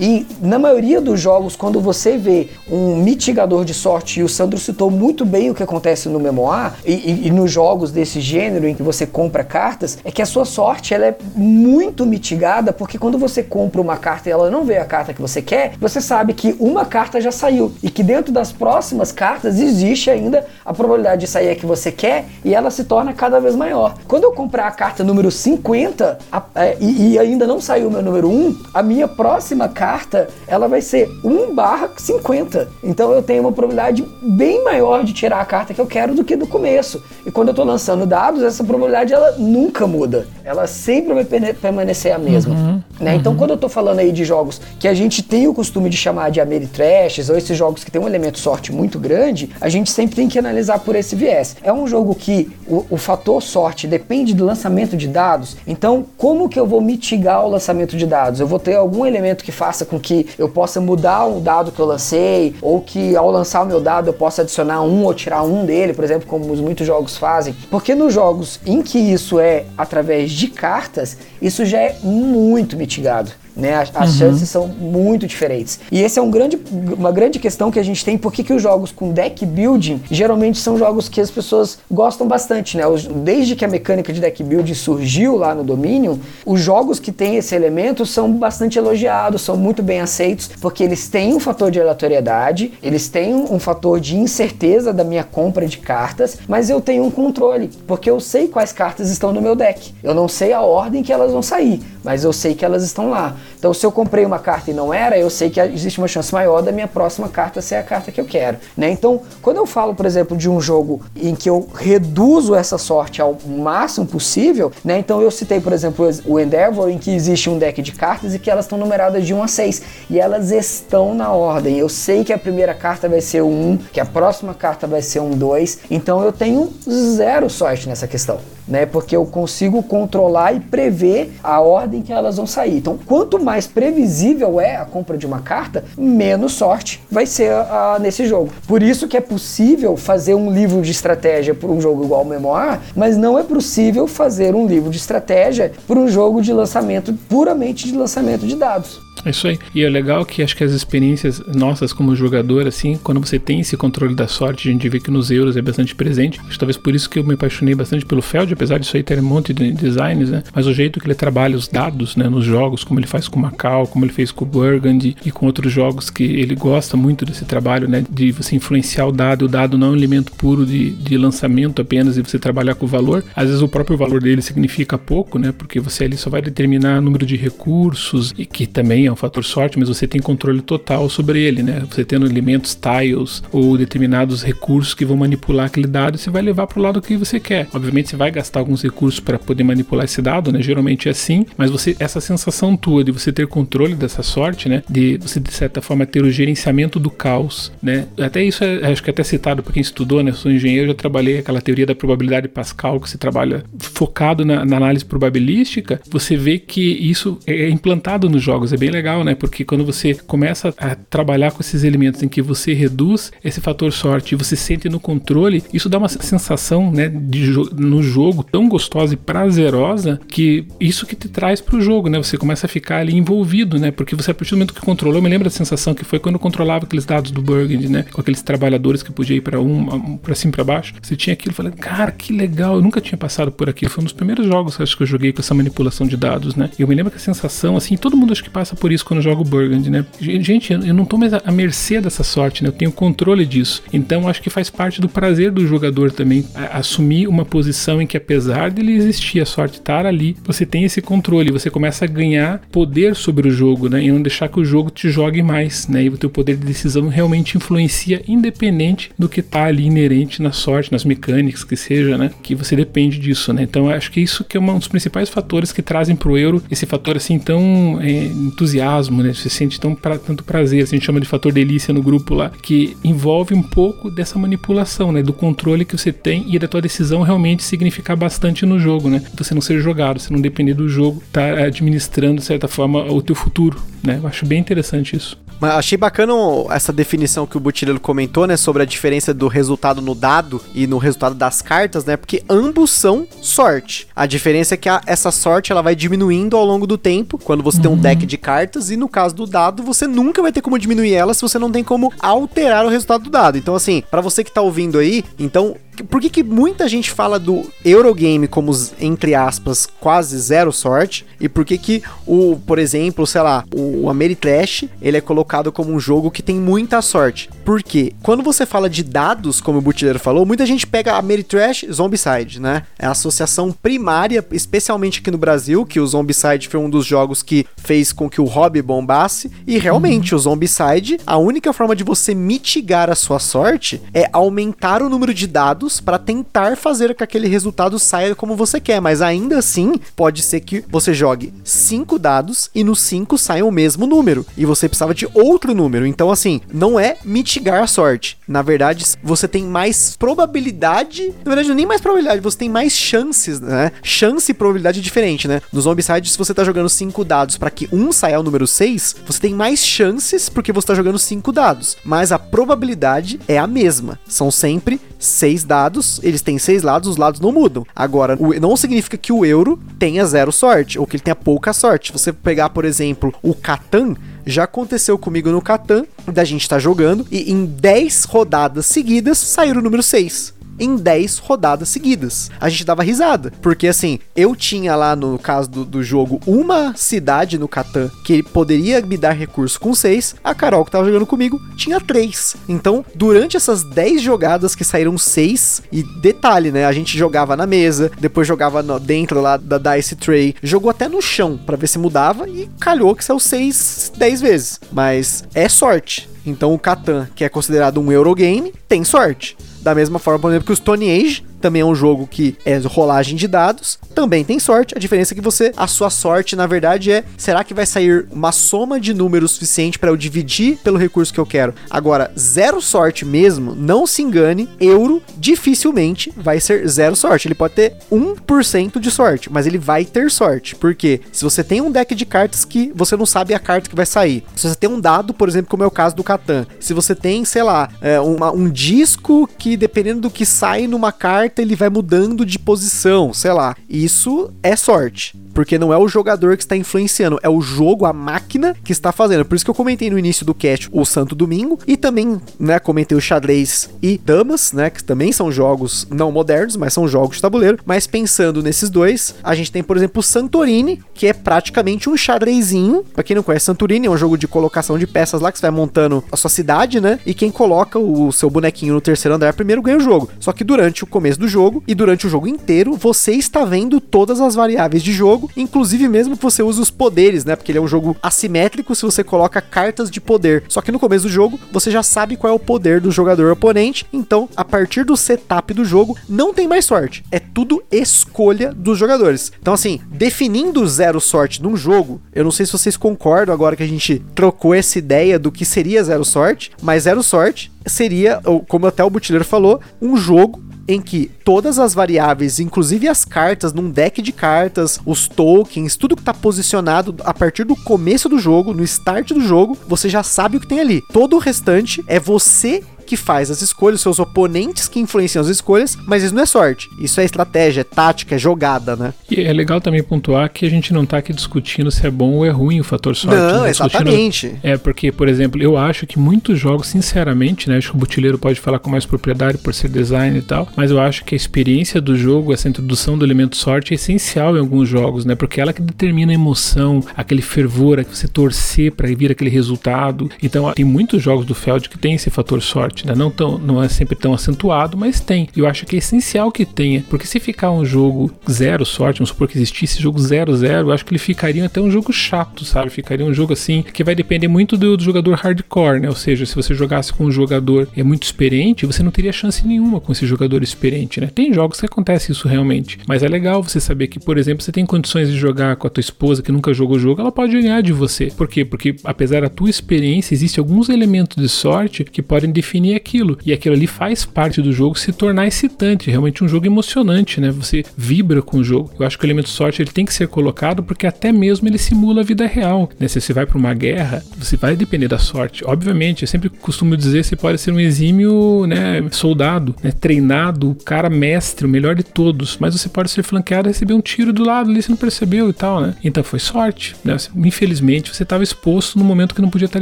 E na maioria dos jogos, quando você vê um mitigador de sorte, e o Sandro citou muito bem o que acontece no Memoir, e, e, e nos jogos desse gênero em que você compra cartas, é que a sua sorte ela é muito mitigada, porque quando você compra uma carta e ela não vê a carta que você quer, você sabe que uma carta já saiu e que dentro das próximas cartas existe ainda a probabilidade de sair a que você quer e ela se torna cada vez maior. Quando eu comprar a carta número 50 a- é, e, e ainda não saiu o meu número 1, a minha próxima carta ela vai ser 1 barra 50. Então eu tenho uma probabilidade bem maior de tirar a carta que eu quero do que do começo. E quando eu estou lançando dados, essa probabilidade ela nunca muda. Ela sempre vai permanecer a mesma. né? Então quando eu estou falando aí de jogos que a gente tem o costume de chamar de Ameritrashes, ou esses jogos que tem um elemento sorte muito grande, a gente sempre tem que analisar por esse viés. É um jogo que o, o fator sorte depende do lançamento de dados, então como que eu vou mitigar o lançamento de dados? Eu vou ter algum elemento que faça com que eu possa mudar o dado que eu lancei, ou que ao lançar o meu dado eu possa adicionar um ou tirar um dele, por exemplo, como os muitos jogos fazem. Porque nos jogos em que isso é através de cartas, isso já é muito mitigado. Né? As, as chances são muito diferentes. E esse é um grande, uma grande questão que a gente tem, porque que os jogos com deck building geralmente são jogos que as pessoas gostam bastante, né? Os- desde que a mecânica de deck building surgiu lá no Dominion, os jogos que têm esse elemento são bastante elogiados, são muito bem aceitos, porque eles têm um fator de aleatoriedade, eles têm um, um fator de incerteza da minha compra de cartas, mas eu tenho um controle, porque eu sei quais cartas estão no meu deck. Eu não sei a ordem que elas vão sair, mas eu sei que elas estão lá. Então, se eu comprei uma carta e não era, eu sei que existe uma chance maior da minha próxima carta ser a carta que eu quero. Né? Então, quando eu falo, por exemplo, de um jogo em que eu reduzo essa sorte ao máximo possível, né? então eu citei, por exemplo, o Endeavor, em que existe um deck de cartas e que elas estão numeradas de 1 a 6. E elas estão na ordem. Eu sei que a primeira carta vai ser um 1, que a próxima carta vai ser um 2. Então, eu tenho zero sorte nessa questão né? Porque eu consigo controlar e prever a ordem que elas vão sair. Então, quanto mais previsível é a compra de uma carta, menos sorte vai ser ah, nesse jogo. Por isso que é possível fazer um livro de estratégia para um jogo igual o Memoir, mas não é possível fazer um livro de estratégia para um jogo de lançamento puramente de lançamento de dados. É isso aí. E é legal que acho que as experiências nossas como jogador, assim, quando você tem esse controle da sorte, a gente vê que nos euros é bastante presente. Acho talvez por isso que eu me apaixonei bastante pelo Feld, apesar disso aí ter um monte de designs, né? Mas o jeito que ele trabalha os dados, né, nos jogos, como ele faz com Macau, como ele fez com Burgundy e com outros jogos que ele gosta muito desse trabalho, né? De você influenciar o dado. O dado não é um elemento puro de, de lançamento apenas e você trabalhar com o valor. Às vezes o próprio valor dele significa pouco, né? Porque você ali só vai determinar o número de recursos e que também é um fator sorte, mas você tem controle total sobre ele, né? Você tendo elementos tiles ou determinados recursos que vão manipular aquele dado, você vai levar para o lado que você quer. Obviamente você vai gastar alguns recursos para poder manipular esse dado, né? Geralmente é assim, mas você essa sensação tua de você ter controle dessa sorte, né? De você de certa forma ter o gerenciamento do caos, né? Até isso é, acho que é até citado para quem estudou, né? Eu sou engenheiro, já trabalhei aquela teoria da probabilidade de Pascal que se trabalha focado na, na análise probabilística. Você vê que isso é implantado nos jogos, é bem legal, né? Porque quando você começa a trabalhar com esses elementos em que você reduz esse fator sorte e você sente no controle, isso dá uma sensação, né, de jo no jogo tão gostosa e prazerosa que isso que te traz pro jogo, né? Você começa a ficar ali envolvido, né? Porque você a partir do momento que controlou, me lembro da sensação que foi quando eu controlava aqueles dados do Burgundy, né? Com aqueles trabalhadores que podia ir para um, para cima para baixo. Você tinha aquilo, falando, cara, que legal, eu nunca tinha passado por aquilo. Foi um dos primeiros jogos acho que eu joguei com essa manipulação de dados, né? Eu me lembro que a sensação, assim, todo mundo acho que passa por isso quando joga o Burgundy, né? Gente, eu não tô mais à mercê dessa sorte, né? Eu tenho controle disso. Então acho que faz parte do prazer do jogador também assumir uma posição em que apesar dele existir a sorte estar ali, você tem esse controle, você começa a ganhar poder sobre o jogo, né? E não deixar que o jogo te jogue mais, né? E o teu poder de decisão realmente influencia independente do que tá ali inerente na sorte, nas mecânicas que seja, né? Que você depende disso, né? Então acho que isso que é um dos principais fatores que trazem pro euro esse fator assim tão é, entusiasmo, né? Você sente tão pra, tanto prazer, assim, a gente chama de fator delícia no grupo lá, que envolve um pouco dessa manipulação, né? Do controle que você tem e da tua decisão realmente significar bastante no jogo, né? Você não ser jogado, você não depender do jogo, tá administrando de certa forma o teu futuro, né? Eu acho bem interessante isso. Mas achei bacana essa definição que o Butilelo comentou, né? Sobre a diferença do resultado no dado e no resultado das cartas, né? Porque ambos são sorte. A diferença é que a, essa sorte ela vai diminuindo ao longo do tempo, quando você uhum. tem um uhum. deck de cartas, e no caso do dado, você nunca vai ter como diminuir ela se você não tem como alterar o resultado do dado. Então, assim, para você que tá ouvindo aí, então por que, que muita gente fala do Eurogame como, entre aspas, quase zero sorte? E por que que o, por exemplo, sei lá, o Ameritrash, ele é colocado como um jogo que tem muita sorte? Porque quando você fala de dados, como o Butileiro falou, muita gente pega Ameritrash Zombicide, né? É a associação primária, especialmente aqui no Brasil, que o Zombicide foi um dos jogos que fez com que o hobby bombasse. E realmente, uhum. o Zombicide, a única forma de você mitigar a sua sorte é aumentar o número de dados dados para tentar fazer que aquele resultado saia como você quer, mas ainda assim pode ser que você jogue cinco dados e nos cinco saia o mesmo número e você precisava de outro número. Então assim, não é mitigar a sorte. Na verdade, você tem mais probabilidade, na verdade nem mais probabilidade, você tem mais chances, né? Chance e probabilidade é diferente, né? No Zombicide, se você tá jogando cinco dados para que um saia o número 6, você tem mais chances porque você tá jogando cinco dados, mas a probabilidade é a mesma. São sempre seis dados dados, eles têm seis lados, os lados não mudam. Agora, não significa que o euro tenha zero sorte, ou que ele tenha pouca sorte. Você pegar, por exemplo, o Catan, já aconteceu comigo no Catan, da gente estar tá jogando, e em 10 rodadas seguidas saiu o número 6 em 10 rodadas seguidas. A gente dava risada, porque assim, eu tinha lá no caso do, do jogo uma cidade no Catan que poderia me dar recurso com 6, a Carol que tava jogando comigo tinha 3. Então, durante essas 10 jogadas que saíram 6, e detalhe, né, a gente jogava na mesa, depois jogava no, dentro lá da Dice Tray, jogou até no chão para ver se mudava e calhou que saiu 6 10 vezes. Mas é sorte. Então o Catan, que é considerado um Eurogame, tem sorte. Da mesma forma, por exemplo, que o Stone Age também é um jogo que é rolagem de dados, também tem sorte. A diferença é que você, a sua sorte, na verdade, é será que vai sair uma soma de números suficiente para eu dividir pelo recurso que eu quero? Agora, zero sorte mesmo, não se engane, euro dificilmente vai ser zero sorte. Ele pode ter 1% de sorte, mas ele vai ter sorte. Porque se você tem um deck de cartas que você não sabe a carta que vai sair, se você tem um dado, por exemplo, como é o caso do Catan, se você tem, sei lá, é, uma, um disco que dependendo do que sai numa carta ele vai mudando de posição, sei lá. Isso é sorte. Porque não é o jogador que está influenciando, é o jogo, a máquina que está fazendo. Por isso que eu comentei no início do cast o Santo Domingo e também, né, comentei o xadrez e damas, né, que também são jogos não modernos, mas são jogos de tabuleiro. Mas pensando nesses dois, a gente tem, por exemplo, o Santorini, que é praticamente um xadrezinho. Para quem não conhece Santorini, é um jogo de colocação de peças lá que você vai montando a sua cidade, né? E quem coloca o seu bonequinho no terceiro andar primeiro ganha o jogo. Só que durante o começo do jogo e durante o jogo inteiro, você está vendo todas as variáveis de jogo jogo, inclusive mesmo que você use os poderes, né? Porque ele é um jogo assimétrico se você coloca cartas de poder. Só que no começo do jogo, você já sabe qual é o poder do jogador oponente, então a partir do setup do jogo, não tem mais sorte. É tudo escolha dos jogadores. Então assim, definindo zero sorte num jogo, eu não sei se vocês concordam agora que a gente trocou essa ideia do que seria zero sorte, mas zero sorte seria, como até o Butileiro falou, um jogo em que todas as variáveis, inclusive as cartas num deck de cartas, os tokens, tudo que está posicionado a partir do começo do jogo, no start do jogo, você já sabe o que tem ali. Todo o restante é você que faz as escolhas, seus oponentes que influenciam as escolhas, mas isso não é sorte. Isso é estratégia, é tática, é jogada, né? E é legal também pontuar que a gente não tá aqui discutindo se é bom ou é ruim o fator sorte. Não, né? exatamente. É, porque, por exemplo, eu acho que muitos jogos, sinceramente, né? Acho que o Butileiro pode falar com mais propriedade por ser design e tal, mas eu acho que a experiência do jogo, essa introdução do elemento sorte é essencial em alguns jogos, né? Porque ela que determina a emoção, aquele fervor, que você torcer para vir aquele resultado. Então, tem muitos jogos do Feld que tem esse fator sorte forte, né? Não, tão, não é sempre tão acentuado, mas tem. Eu acho que é essencial que tenha, porque se ficar um jogo zero sorte, vamos supor que existisse jogo zero zero, eu acho que ele ficaria até um jogo chato, sabe? Ficaria um jogo assim que vai depender muito do, do jogador hardcore, né? Ou seja, se você jogasse com um jogador é muito experiente, você não teria chance nenhuma com esse jogador experiente, né? Tem jogos que acontece isso realmente, mas é legal você saber que, por exemplo, você tem condições de jogar com a tua esposa que nunca jogou o jogo, ela pode ganhar de você. Por quê? Porque apesar da tua experiência, existem alguns elementos de sorte que podem definir definir aquilo. E aquilo ali faz parte do jogo se tornar excitante, realmente um jogo emocionante, né? Você vibra com o jogo. Eu acho que o elemento sorte ele tem que ser colocado porque até mesmo ele simula a vida real. Né? Se você vai para uma guerra, você vai depender da sorte. Obviamente, eu sempre costumo dizer você pode ser um exímio né, soldado, né, treinado, o cara mestre, o melhor de todos, mas você pode ser flanqueado e receber um tiro do lado ali, você não percebeu e tal, né? Então foi sorte, né? Infelizmente você estava exposto no momento que não podia estar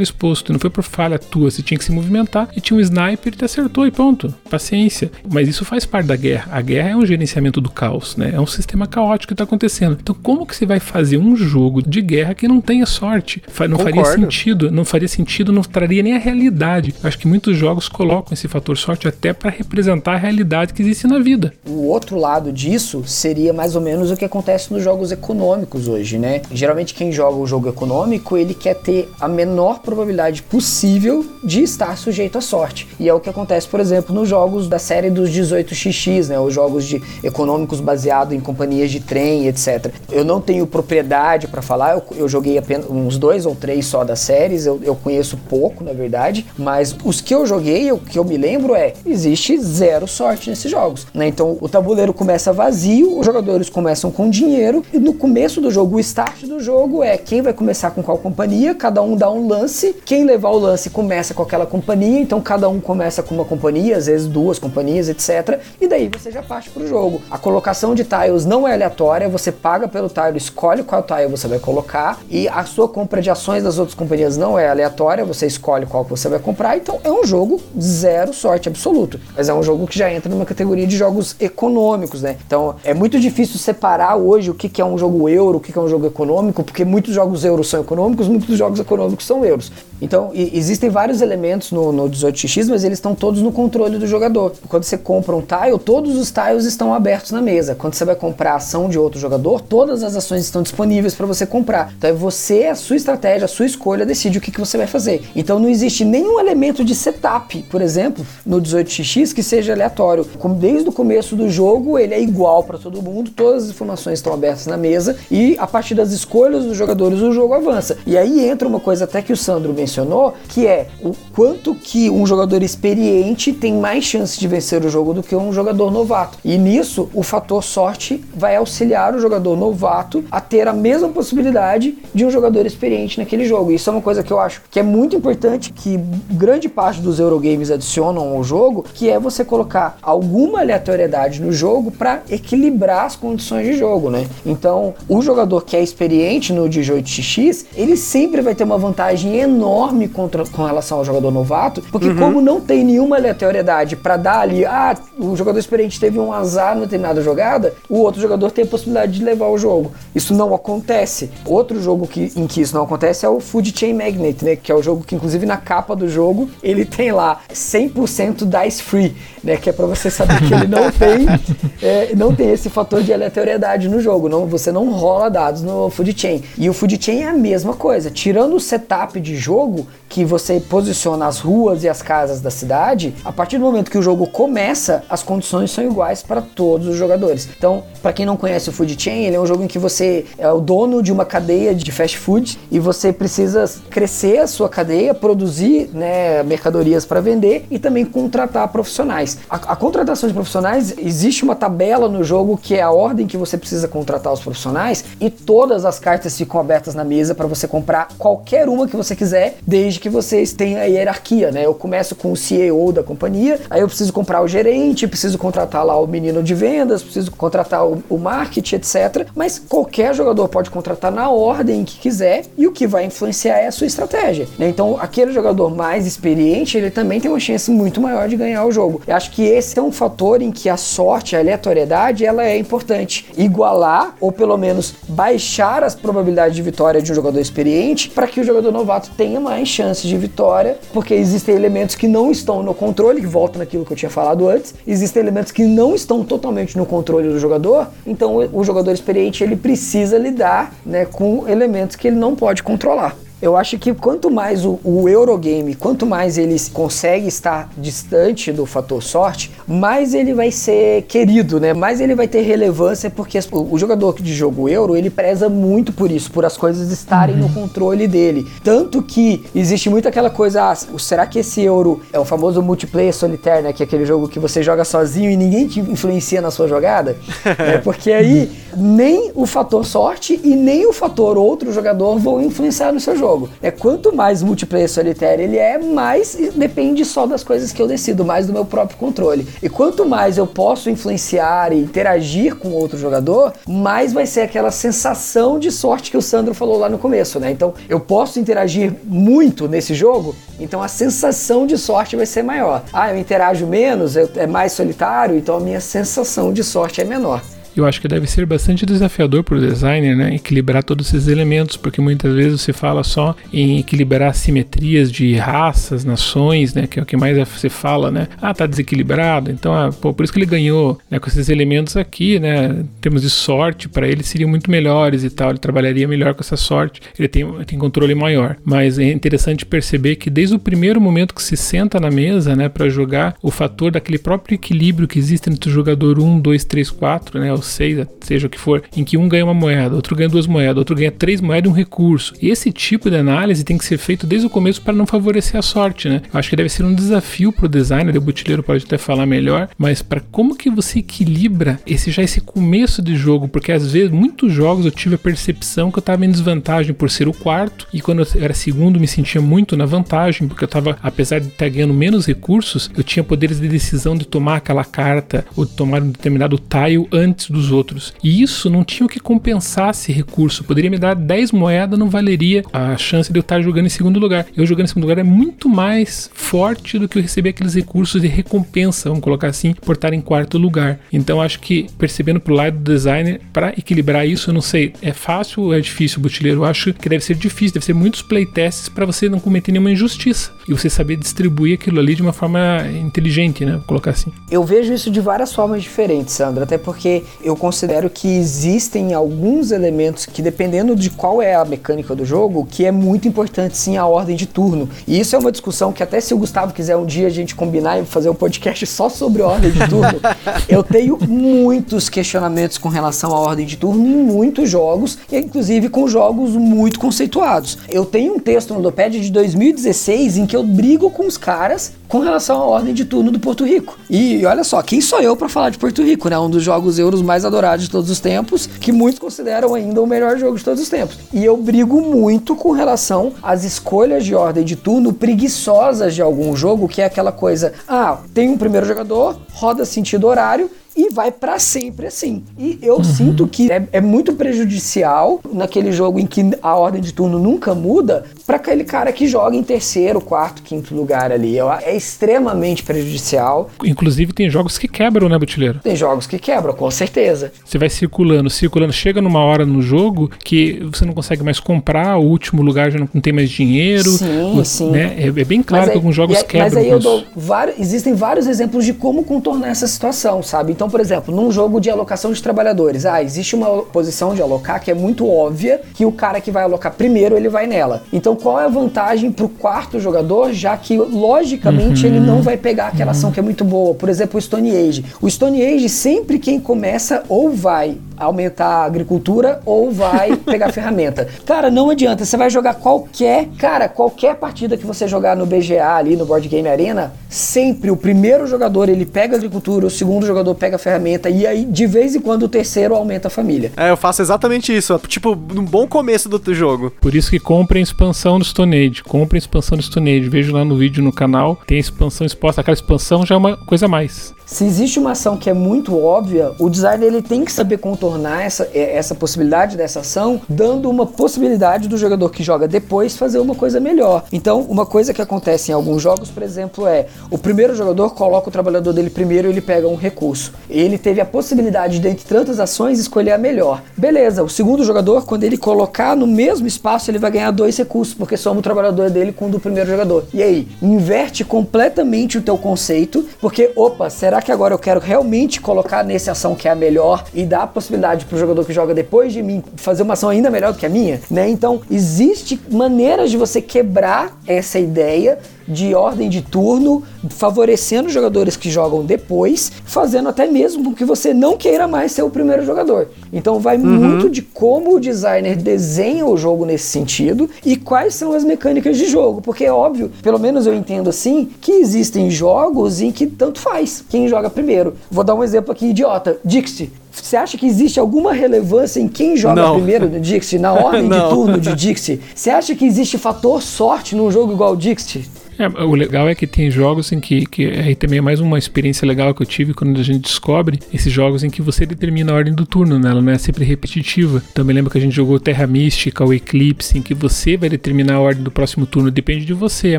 exposto, não foi por falha tua, você tinha que se movimentar e tinha um sniper e te acertou e pronto, paciência. Mas isso faz parte da guerra. A guerra é um gerenciamento do caos, né? É um sistema caótico que está acontecendo. Então como que você vai fazer um jogo de guerra que não tenha sorte? Não Concordo. faria sentido, não faria sentido, não traria nem a realidade. Acho que muitos jogos colocam esse fator sorte até para representar a realidade que existe na vida. O outro lado disso seria mais ou menos o que acontece nos jogos econômicos hoje, né? Geralmente quem joga o jogo econômico, ele quer ter a menor probabilidade possível de estar sujeito à sorte. E é o que acontece, por exemplo, nos jogos da série dos 18xx, né? Os jogos de econômicos baseados em companhias de trem, etc. Eu não tenho propriedade para falar, eu, eu, joguei apenas uns dois ou três só das séries, eu, eu conheço pouco, na verdade, mas os que eu joguei, o que eu me lembro é, existe zero sorte nesses jogos, né? Então o tabuleiro começa vazio, os jogadores começam com dinheiro e no começo do jogo, o start do jogo é quem vai começar com qual companhia, cada um dá um lance, quem levar o lance começa com aquela companhia, então cada um começa com uma companhia, às vezes duas companhias, etc. E daí você já parte pro jogo. A colocação de tiles não é aleatória, você paga pelo tile, escolhe qual tile você vai colocar e a sua compra de ações das outras companhias não é aleatória, você escolhe qual que você vai comprar, então é um jogo zero sorte absoluto, mas é um jogo que já entra numa categoria de jogos econômicos, né? Então é muito difícil separar hoje o que, que é um jogo euro, o que, que é um jogo econômico, porque muitos jogos euros são econômicos, muitos jogos econômicos são euros. Então, existem vários elementos no, no 18x, mas eles estão todos no controle do jogador. Quando você compra um tile, todos os tiles estão abertos na mesa. Quando você vai comprar a ação de outro jogador, todas as ações estão disponíveis para você comprar. Então, é você, a sua estratégia, a sua escolha decide o que, que você vai fazer. Então, não existe nenhum elemento de setup, por exemplo, no 18x que seja aleatório. Desde o começo do jogo, ele é igual para todo mundo, todas as informações estão abertas na mesa e a partir das escolhas dos jogadores o jogo avança. E aí entra uma coisa até que o Sandro mencionou, que é o quanto que um jogador experiente tem mais chance de vencer o jogo do que um jogador novato. E nisso, o fator sorte vai auxiliar o jogador novato a ter a mesma possibilidade de um jogador experiente naquele jogo. Isso é uma coisa que eu acho que é muito importante, que grande parte dos Eurogames adicionam ao jogo, que é você colocar alguma aleatoriedade no jogo para equilibrar as condições de jogo, né? Então, o jogador que é experiente no 18x, ele sempre vai ter uma vantagem enorme contra, com relação ao jogador novato, porque uhum. como não tem nenhuma aleatoriedade para dar ali, ah, o jogador experiente teve um azar na determinada jogada, o outro jogador tem a possibilidade de levar o jogo. Isso não acontece. Outro jogo que, em que isso não acontece é o Food Chain Magnet, né? Que é o jogo que, inclusive, na capa do jogo, ele tem lá 100% dice free, né? Que é para você saber que ele não tem, é, não tem esse fator de aleatoriedade no jogo. Não, você não rola dados no Food Chain. E o Food Chain é a mesma coisa. Tirando o setup de jogo, que você posiciona as ruas e as casas da cidade, a partir do momento que o jogo começa, as condições são iguais para todos os jogadores. Então, para quem não conhece o Food Chain, ele é um jogo em que você é o dono de uma cadeia de fast food e você precisa crescer a sua cadeia, produzir né, mercadorias para vender e também contratar profissionais. A, a contratação de profissionais, existe uma tabela no jogo que é a ordem que você precisa contratar os profissionais e todas as cartas ficam abertas na mesa para você comprar qualquer uma que você quiser, desde que vocês têm a hierarquia, né? Eu começo com o CEO da companhia, aí eu preciso comprar o gerente, preciso contratar lá o menino de vendas, preciso contratar o, o marketing, etc. Mas qualquer jogador pode contratar na ordem que quiser e o que vai influenciar é a sua estratégia. Né? Então, aquele jogador mais experiente, ele também tem uma chance muito maior de ganhar o jogo. Eu acho que esse é um fator em que a sorte, a aleatoriedade, ela é importante. Igualar ou pelo menos baixar as probabilidades de vitória de um jogador experiente para que o jogador novato tenha mais chance chances de vitória, porque existem elementos que não estão no controle, que volta naquilo que eu tinha falado antes, existem elementos que não estão totalmente no controle do jogador, então o jogador experiente ele precisa lidar né, com elementos que ele não pode controlar. Eu acho que quanto mais o, o Eurogame, quanto mais ele consegue estar distante do fator sorte, mais ele vai ser querido, né? Mais ele vai ter relevância, porque o, o jogador de jogo Euro, ele preza muito por isso, por as coisas estarem uhum. no controle dele. Tanto que existe muito aquela coisa, ah, será que esse Euro é o famoso multiplayer solitário, né? Que é aquele jogo que você joga sozinho e ninguém te influencia na sua jogada? é, porque aí nem o fator sorte e nem o fator outro jogador vão influenciar no seu jogo. É quanto mais multiplayer solitário ele é, mais depende só das coisas que eu decido, mais do meu próprio controle. E quanto mais eu posso influenciar e interagir com outro jogador, mais vai ser aquela sensação de sorte que o Sandro falou lá no começo, né? Então, eu posso interagir muito nesse jogo, então a sensação de sorte vai ser maior. Ah, eu interajo menos, eu, é mais solitário, então a minha sensação de sorte é menor eu acho que deve ser bastante desafiador para o designer, né? Equilibrar todos esses elementos, porque muitas vezes você fala só em equilibrar simetrias de raças, nações, né? Que é o que mais você fala, né? Ah, tá desequilibrado, então, ah, pô, por isso que ele ganhou, né? Com esses elementos aqui, né? Em termos de sorte, para ele seriam muito melhores e tal, ele trabalharia melhor com essa sorte, ele tem, tem controle maior. Mas é interessante perceber que desde o primeiro momento que se senta na mesa, né? Para jogar, o fator daquele próprio equilíbrio que existe entre o jogador 1, 2, 3, 4, né? Seis, seja o que for, em que um ganha uma moeda, outro ganha duas moedas, outro ganha três moedas e um recurso. E esse tipo de análise tem que ser feito desde o começo para não favorecer a sorte, né? Eu acho que deve ser um desafio para o designer, o Butileiro pode até falar melhor, mas para como que você equilibra esse já esse começo de jogo, porque às vezes muitos jogos eu tive a percepção que eu estava em desvantagem por ser o quarto e quando eu era segundo me sentia muito na vantagem, porque eu estava, apesar de estar ganhando menos recursos, eu tinha poderes de decisão de tomar aquela carta ou de tomar um determinado tile antes dos outros. E isso não tinha o que compensar esse recurso. Poderia me dar 10 moedas, não valeria a chance de eu estar jogando em segundo lugar. Eu jogando em segundo lugar é muito mais forte do que eu receber aqueles recursos de recompensa, vamos colocar assim, por estar em quarto lugar. Então acho que percebendo pro lado do designer, para equilibrar isso, eu não sei, é fácil ou é difícil, Butileiro? Eu acho que deve ser difícil, deve ser muitos playtests para você não cometer nenhuma injustiça e você saber distribuir aquilo ali de uma forma inteligente, né? Vou colocar assim. Eu vejo isso de várias formas diferentes, Sandro, até porque eu considero que existem alguns elementos que, dependendo de qual é a mecânica do jogo, que é muito importante sim a ordem de turno. E isso é uma discussão que até se o Gustavo quiser um dia a gente combinar e fazer um podcast só sobre ordem de turno, eu tenho muitos questionamentos com relação à ordem de turno em muitos jogos, e inclusive com jogos muito conceituados. Eu tenho um texto no Doped de 2016 em que eu brigo com os caras com relação à ordem de turno do Porto Rico. E olha só, quem sou eu para falar de Porto Rico, né? Um dos jogos euros mais adorados de todos os tempos, que muitos consideram ainda o melhor jogo de todos os tempos. E eu brigo muito com relação às escolhas de ordem de turno preguiçosas de algum jogo, que é aquela coisa: ah, tem um primeiro jogador, roda sentido horário e vai para sempre assim. E eu uhum. sinto que é, é, muito prejudicial naquele jogo em que a ordem de turno nunca muda para aquele cara que joga em terceiro, quarto, quinto lugar ali. É extremamente prejudicial. Inclusive tem jogos que quebram, né, Butileiro? Tem jogos que quebram, com certeza. Você vai circulando, circulando, chega numa hora no jogo que você não consegue mais comprar, o último lugar já não tem mais dinheiro. Sim, o, sim. Né? É, é, bem claro aí, que alguns jogos quebram. Mas aí eu dou vários, existem vários exemplos de como contornar essa situação, sabe? Então, por exemplo, num jogo de alocação de trabalhadores, ah, existe uma posição de alocar que é muito óbvia que o cara que vai alocar primeiro, ele vai nela. Então, qual é a vantagem pro quarto jogador, já que logicamente uhum. ele não vai pegar aquela ação que é muito boa? Por exemplo, o Stone Age. O Stone Age, sempre quem começa ou vai aumentar a agricultura ou vai pegar ferramenta. Cara, não adianta, você vai jogar qualquer, cara, qualquer partida que você jogar no BGA ali no Board Game Arena, sempre o primeiro jogador ele pega a agricultura, o segundo jogador pega a ferramenta e aí de vez em quando o terceiro aumenta a família. É, eu faço exatamente isso, tipo, num bom começo do jogo. Por isso que comprem expansão do Stone Age, comprem expansão do Stone Age, vejo lá no vídeo no canal, tem expansão exposta, aquela expansão já é uma coisa a mais. Se existe uma ação que é muito óbvia, o designer ele tem que saber contornar essa, é, essa possibilidade dessa ação, dando uma possibilidade do jogador que joga depois fazer uma coisa melhor. Então, uma coisa que acontece em alguns jogos, por exemplo, é o primeiro jogador coloca o trabalhador dele primeiro e ele pega um recurso. Ele teve a possibilidade, dentre tantas ações, escolher a melhor. Beleza, o segundo jogador, quando ele colocar no mesmo espaço, ele vai ganhar dois recursos, porque soma o trabalhador dele com o do primeiro jogador. E aí, inverte completamente o teu conceito, porque, opa, será que agora eu quero realmente colocar nessa ação que é a melhor e dar a possibilidade pro jogador que joga depois de mim fazer uma ação ainda melhor do que a minha, né? Então, existe maneiras de você quebrar essa ideia de ordem de turno, favorecendo jogadores que jogam depois, fazendo até mesmo com que você não queira mais ser o primeiro jogador. Então vai uhum. muito de como o designer desenha o jogo nesse sentido e quais são as mecânicas de jogo, porque é óbvio, pelo menos eu entendo assim, que existem jogos em que tanto faz quem joga primeiro. Vou dar um exemplo aqui idiota, Dixie. Você acha que existe alguma relevância em quem joga não. primeiro no Dixie, na ordem de turno de Dixie? Você acha que existe fator sorte num jogo igual o Dixie? É, o legal é que tem jogos em que, que aí também é mais uma experiência legal que eu tive quando a gente descobre esses jogos em que você determina a ordem do turno, né? Ela não é sempre repetitiva. Então me lembro que a gente jogou Terra Mística, o Eclipse, em que você vai determinar a ordem do próximo turno, depende de você, é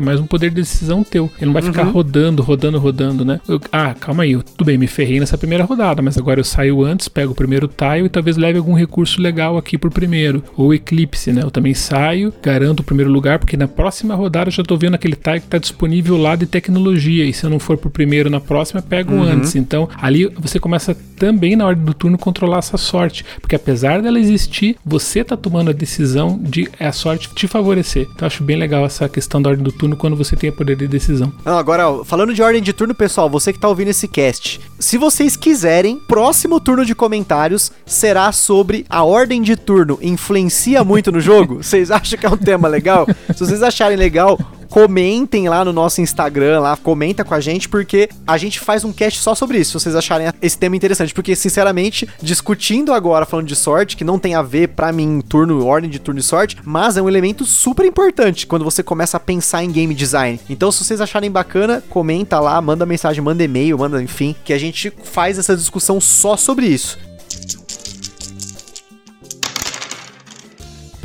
mais um poder de decisão teu. Ele não vai uhum. ficar rodando, rodando, rodando, né? Eu, ah, calma aí, eu, tudo bem, me ferrei nessa primeira rodada, mas agora eu saio antes, pego o primeiro tile e talvez leve algum recurso legal aqui pro primeiro. Ou Eclipse, né? Eu também saio, garanto o primeiro lugar, porque na próxima rodada eu já tô vendo aquele tile que tá disponível lá de tecnologia. E se eu não for pro primeiro na próxima, pego uhum. antes. Então, ali você começa também na hora do turno controlar essa sorte. Porque apesar dela existir, você tá tomando a decisão de a sorte te favorecer. Então, acho bem legal essa questão da ordem do turno quando você tem a poder de decisão. Não, agora, falando de ordem de turno, pessoal, você que tá ouvindo esse cast, se vocês quiserem, próximo turno de comentários será sobre a ordem de turno influencia muito no jogo? Vocês acham que é um tema legal? Se vocês acharem legal, comentem lá no nosso Instagram, lá, comenta com a gente, porque a gente faz um cast só sobre isso, se vocês acharem esse tema interessante. Porque, sinceramente, discutindo agora, falando de sorte, que não tem a ver, para mim, turno, ordem de turno e sorte, mas é um elemento super importante quando você começa a pensar em game design. Então, se vocês acharem bacana, comenta lá, manda mensagem, manda e-mail, manda, enfim, que a gente faz essa discussão só sobre isso.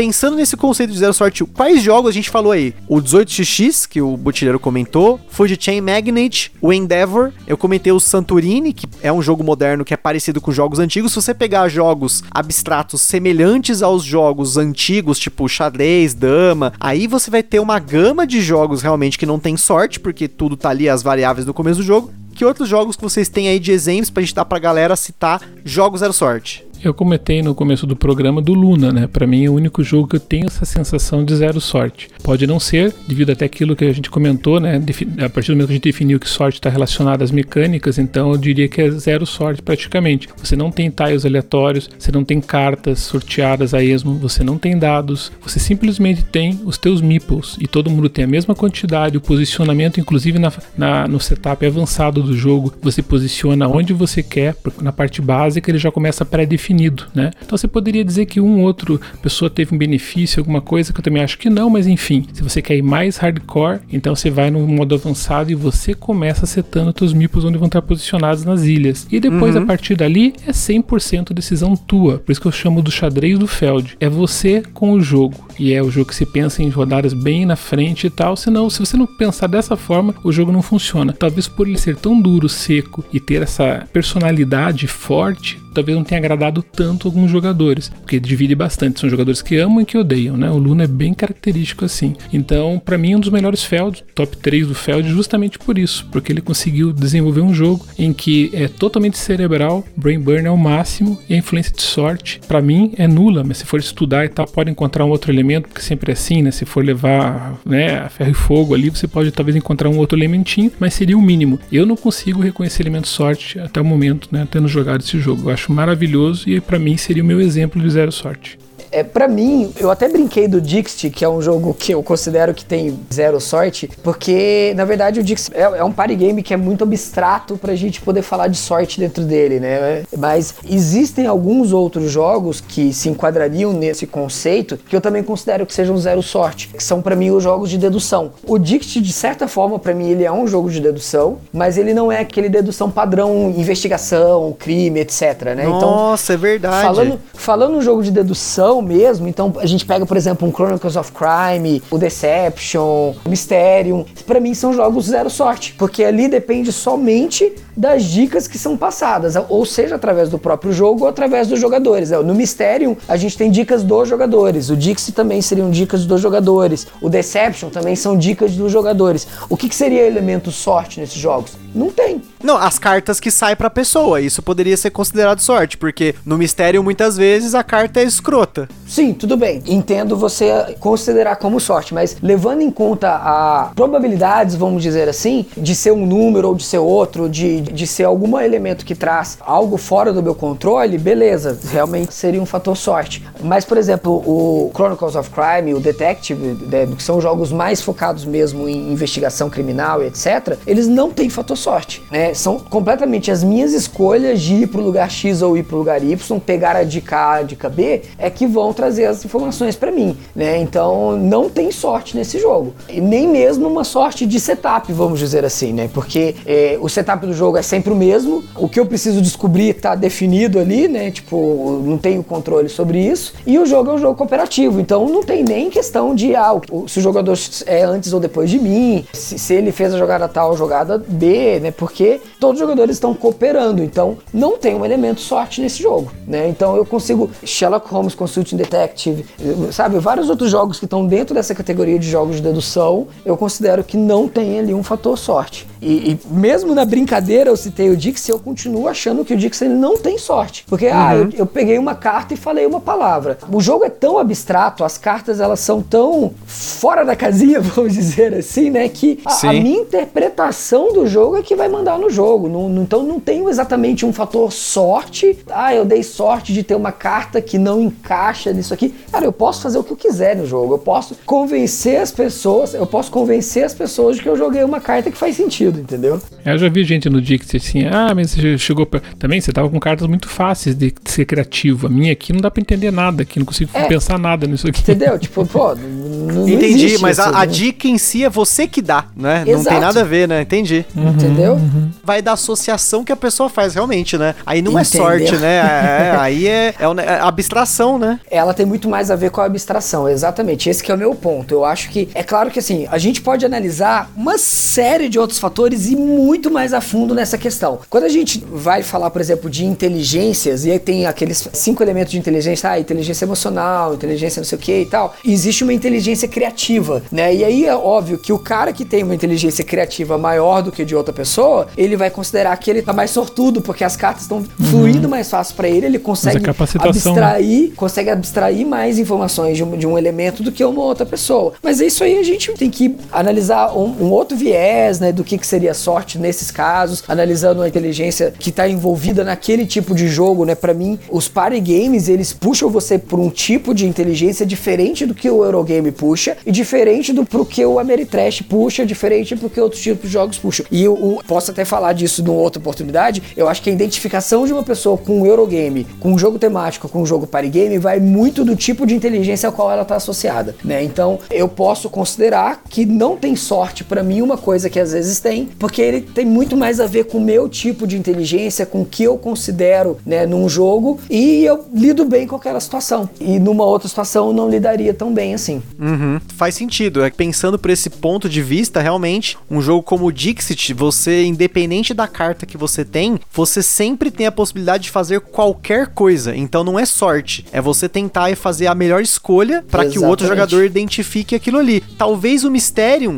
Pensando nesse conceito de zero sorte, quais jogos a gente falou aí? O 18XX, que o Butileiro comentou, Fuji Chain Magnate, o Endeavor, eu comentei o Santorini, que é um jogo moderno que é parecido com jogos antigos. Se você pegar jogos abstratos semelhantes aos jogos antigos, tipo xadrez, dama, aí você vai ter uma gama de jogos realmente que não tem sorte, porque tudo tá ali as variáveis do começo do jogo. Que outros jogos que vocês têm aí de exemplos pra gente dar pra galera citar jogos zero sorte? Eu comentei no começo do programa do Luna, né? Para mim é o único jogo que eu tenho essa sensação de zero sorte. Pode não ser, devido até aquilo que a gente comentou, né? A partir do momento que a gente definiu que sorte está relacionada às mecânicas, então eu diria que é zero sorte praticamente. Você não tem tiles aleatórios, você não tem cartas sorteadas a esmo, você não tem dados, você simplesmente tem os teus meeples e todo mundo tem a mesma quantidade, o posicionamento, inclusive na, na, no setup avançado do jogo, você posiciona onde você quer, na parte básica ele já começa pré-definido definido, né? Então você poderia dizer que um outro pessoa teve um benefício, alguma coisa que eu também acho que não, mas enfim, se você quer ir mais hardcore, então você vai no modo avançado e você começa setando seus mipos onde vão estar posicionados nas ilhas. E depois uhum. a partir dali é 100% decisão tua. Por isso que eu chamo do xadrez do Feld. É você com o jogo. E é o jogo que se pensa em rodadas bem na frente e tal. Senão, se você não pensar dessa forma, o jogo não funciona. Talvez por ele ser tão duro, seco e ter essa personalidade forte, talvez não tenha agradado tanto alguns jogadores, porque divide bastante. São jogadores que amam e que odeiam, né? O Luna é bem característico assim. Então, para mim, é um dos melhores Feld, top 3 do Feld, justamente por isso, porque ele conseguiu desenvolver um jogo em que é totalmente cerebral, brain burn é o máximo e a influência de sorte, para mim, é nula, mas se for estudar e tal, pode encontrar um outro elemento, porque sempre é assim, né? Se for levar né, ferro e fogo ali, você pode talvez encontrar um outro elementinho, mas seria o mínimo. Eu não consigo reconhecer elemento sorte até o momento, né? Tendo jogado esse jogo. Eu acho acho maravilhoso e para mim seria o meu exemplo de zero sorte. É, para mim, eu até brinquei do Dixit, que é um jogo que eu considero que tem zero sorte, porque na verdade o Dixit é, é um party game que é muito abstrato pra gente poder falar de sorte dentro dele, né? Mas existem alguns outros jogos que se enquadrariam nesse conceito que eu também considero que sejam zero sorte, que são para mim os jogos de dedução. O Dixit, de certa forma, para mim ele é um jogo de dedução, mas ele não é aquele dedução padrão investigação, crime, etc, né? Então, Nossa, então, é verdade. Falando, falando um jogo de dedução, dedução mesmo, então a gente pega, por exemplo, um Chronicles of Crime, o Deception, o Mysterium, pra mim são jogos zero sorte, porque ali depende somente das dicas que são passadas, ou seja, através do próprio jogo ou através dos jogadores. No Mysterium, a gente tem dicas dos jogadores, o Dixie também seriam dicas dos jogadores, o Deception também são dicas dos jogadores. O que, que seria elemento sorte nesses jogos? Não tem. Não, as cartas que saem pra pessoa, isso poderia ser considerado sorte, porque no mistério muitas vezes a carta é escrota. Sim, tudo bem. Entendo você considerar como sorte, mas levando em conta a probabilidades, vamos dizer assim, de ser um número ou de ser outro, de, de ser algum elemento que traz algo fora do meu controle, beleza, realmente seria um fator sorte. Mas, por exemplo, o Chronicles of Crime, o Detective, né, que são jogos mais focados mesmo em investigação criminal e etc., eles não têm fator sorte. Né? São completamente as minhas escolhas de ir para o lugar X ou ir para o lugar Y, pegar a dica A, a dica B, é que vão trazer as informações para mim. Né? Então não tem sorte nesse jogo. E nem mesmo uma sorte de setup, vamos dizer assim, né? Porque é, o setup do jogo é sempre o mesmo. O que eu preciso descobrir está definido ali, né? Tipo, não tenho controle sobre isso. E o jogo é um jogo cooperativo, então não tem nem questão de ah, se o jogador é antes ou depois de mim, se, se ele fez a jogada tal, jogada B, né? Porque todos os jogadores estão cooperando, então não tem um elemento sorte nesse jogo, né? Então eu consigo Sherlock Holmes Detective, sabe, vários outros jogos que estão dentro dessa categoria de jogos de dedução, eu considero que não tem ali um fator sorte. E, e mesmo na brincadeira eu citei o Dixie, eu continuo achando que o Dixie ele não tem sorte, porque ah, uhum. ah, eu, eu peguei uma carta e falei uma palavra. O jogo é tão abstrato, as cartas elas são tão fora da casinha, vamos dizer assim, né, que a, a minha interpretação do jogo é que vai mandar no jogo. Não, não, então não tem exatamente um fator sorte. Ah, eu dei sorte de ter uma carta que não encaixa nisso aqui. Cara, eu posso fazer o que eu quiser no jogo. Eu posso convencer as pessoas, eu posso convencer as pessoas de que eu joguei uma carta que faz sentido, entendeu? Eu já vi gente no Dixie assim, ah, mas você chegou pra... Também você tava com cartas muito fáceis de ser criativo. A minha aqui não dá pra entender nada aqui, não consigo é, pensar nada nisso aqui. Entendeu? Tipo, pô, não, Entendi, mas isso, a, a, dica em si é você que dá, né? Exato. Não tem nada a ver, né? Entendi. Uhum, Entendeu? Uhum. Vai da associação que a pessoa faz, realmente, né? Aí não Entendeu? é sorte, né? É, é aí é, é, é, abstração, né? Ela tem muito mais a ver com a abstração, exatamente. Esse que é o meu ponto. Eu acho que, é claro que assim, a gente pode analisar uma série de outros fatores e muito mais a fundo nessa questão. Quando a gente vai falar, por exemplo, de inteligências, e aí tem aqueles cinco elementos de inteligência, ah, inteligência emocional, inteligência não sei o que e tal, existe uma inteligência criativa, né? E aí é óbvio que o cara que tem uma inteligência criativa maior do que de outra pessoa, ele vai considerar que ele tá mais sortudo, porque as cartas estão uhum. fluindo mais fácil para ele, ele consegue né? abstrair, consegue abstrair mais informações de um, de um, elemento do que uma outra pessoa. Mas é isso aí a gente tem que analisar um, um outro viés, né, do que, que seria sorte nesses casos, analisando a inteligência que está envolvida naquele tipo de jogo, né? Para mim, os party games, eles puxam você por um tipo de inteligência diferente do que o Eurogame puxa e diferente do pro que o Ameritrash puxa, diferente do que outros tipos de jogos puxam. E eu, eu posso até falar disso numa outra oportunidade, eu acho que a identificação de uma pessoa com um Eurogame, com um jogo temático, com um jogo party game, vai muito do tipo de inteligência ao qual ela está associada, né? Então, eu posso considerar que não tem sorte para mim uma coisa que às vezes tem, porque ele tem muito mais a ver com o meu tipo de inteligência, com o que eu considero, né, num jogo, e eu lido bem com aquela situação. E numa outra situação eu não lidaria tão bem assim. Uhum. Faz sentido. É pensando por esse ponto de vista, realmente, um jogo como o Dixit, você, independente da carta que você tem, você sempre tem a possibilidade de fazer qualquer coisa. Então não é sorte, é você tentar e fazer a melhor escolha para que o outro jogador identifique aquilo ali. Talvez o mistério,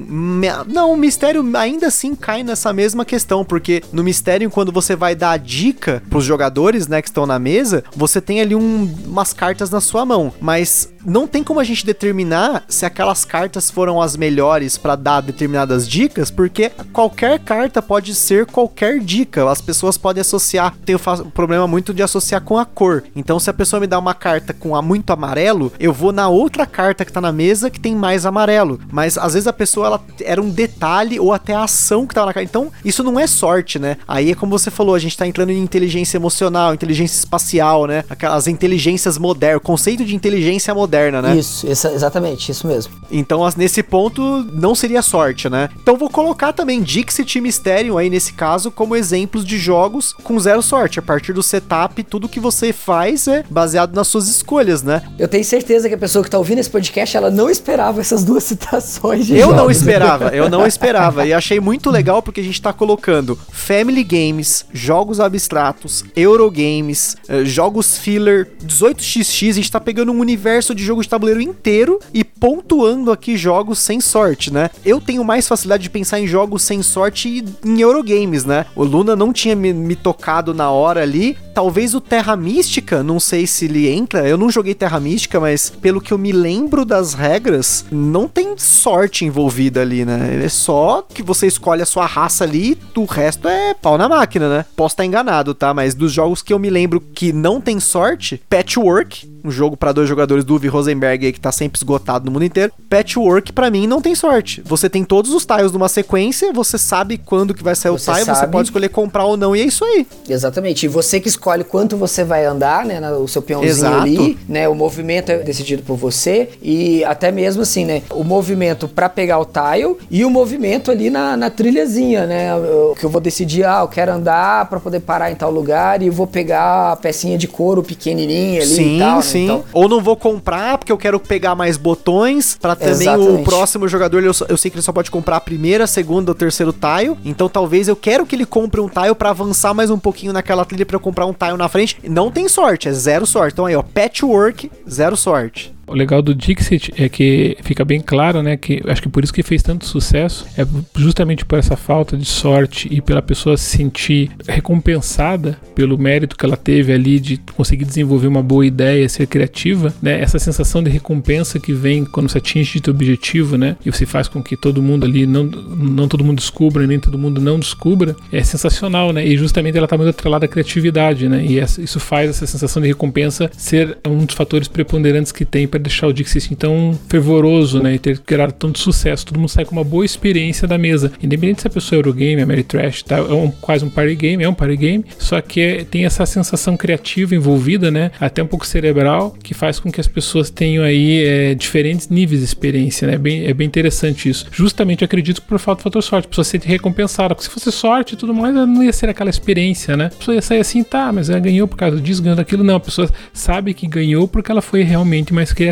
não, o mistério ainda assim cai nessa mesma questão, porque no mistério quando você vai dar a dica pros jogadores, né, que estão na mesa, você tem ali um, umas cartas na sua mão, mas não tem como a gente determinar se aquelas cartas foram as melhores para dar determinadas dicas, porque qualquer carta pode ser qualquer dica. As pessoas podem associar. Tem o problema muito de associar com a cor. Então, se a pessoa me dá uma carta com muito amarelo, eu vou na outra carta que tá na mesa que tem mais amarelo. Mas às vezes a pessoa ela era um detalhe ou até a ação que tava na cara. Então, isso não é sorte, né? Aí é como você falou, a gente tá entrando em inteligência emocional, inteligência espacial, né? Aquelas inteligências modernas, conceito de inteligência moderna, né? Isso, exatamente, isso mesmo. Então, nesse ponto, não seria sorte, né? Então, vou colocar também Dixit e Mysterium aí nesse caso como exemplos de jogos com zero sorte. A partir do setup, tudo que você faz é baseado nas suas escolhas, né? Eu tenho certeza que a pessoa que tá ouvindo esse podcast, ela não esperava essas duas citações Eu jogos. não esperava, eu não esperava. E achei muito legal porque a gente tá colocando Family Games, jogos abstratos, Eurogames, eh, jogos filler, 18xx, a gente tá pegando um universo de jogo de tabuleiro inteiro e pontuando aqui jogos sem sorte, né? Eu tenho mais facilidade de pensar em jogos sem sorte em Eurogames, né? O Luna não tinha me, me tocado na hora ali. Talvez o Terra Mística, não sei se ele entra. Eu não joguei Terra Mística, mas pelo que eu me lembro das regras, não tem sorte envolvida ali, né? É só que você escolhe a sua raça ali, o resto é pau na máquina, né? Posso estar enganado, tá? Mas dos jogos que eu me lembro que não tem sorte, Patchwork, um jogo para dois jogadores do Uwe Rosenberg aí que tá sempre esgotado no mundo inteiro. Patchwork para mim não tem sorte. Você tem todos os tiles numa sequência, você sabe quando que vai sair Você o tile, você sabe. pode escolher comprar ou não e é isso aí. Exatamente. E você que escolhe quanto você vai andar, né? O seu peãozinho Exato. ali, né? O movimento é decidido por você. E até mesmo assim, né? O movimento pra pegar o tile e o movimento ali na, na trilhazinha, né? eu- Que eu vou decidir, ah, eu quero andar pra poder parar em tal lugar e vou pegar a pecinha de couro pequenininha ali sim, tal. né? sim. Então, Ou não vou comprar porque eu quero pegar mais botões pra também o Exatamente. próximo jogador, eu, eu sei que ele só pode comprar a primeira, a segunda ou terceiro tile. Então talvez eu quero que ele compre um tile pra avançar mais um pouquinho naquela trilha pra eu comprar um tile na frente. Não tem sorte, é zero sorte. Então aí, ó, patchwork, zero sorte. O legal do Dixit é que fica bem claro, né, que acho que por isso que fez tanto sucesso é justamente por essa falta de sorte e pela pessoa se sentir recompensada pelo mérito que ela teve ali de conseguir desenvolver uma boa ideia, ser criativa, né? Essa sensação de recompensa que vem quando você atinge teu objetivo, né? E você faz com que todo mundo ali não não todo mundo descubra, nem todo mundo não descubra, é sensacional, né? E justamente ela tá muito atrelada à criatividade, né? E essa- isso faz essa sensação de recompensa ser um dos fatores preponderantes que tem para deixar o Dixit tão fervoroso, né? E ter gerado tanto sucesso. Todo mundo sai com uma boa experiência da mesa. Independente se a pessoa é Eurogame, é Ameritrash, tá? É um, quase um party game, é um party game, só que é- tem essa sensação criativa envolvida, né? Até um pouco cerebral, que faz com que as pessoas tenham aí é, diferentes níveis de experiência, né? Bem, é bem interessante isso. Justamente acredito que por falta do fator sorte, a pessoa se recompensada, porque se fosse sorte e tudo mais, não ia ser aquela experiência, né? A pessoa ia sair assim, tá, mas ela ganhou por causa disso, ganhou daquilo. Não, a pessoa sabe que ganhou porque ela foi realmente mais criativa,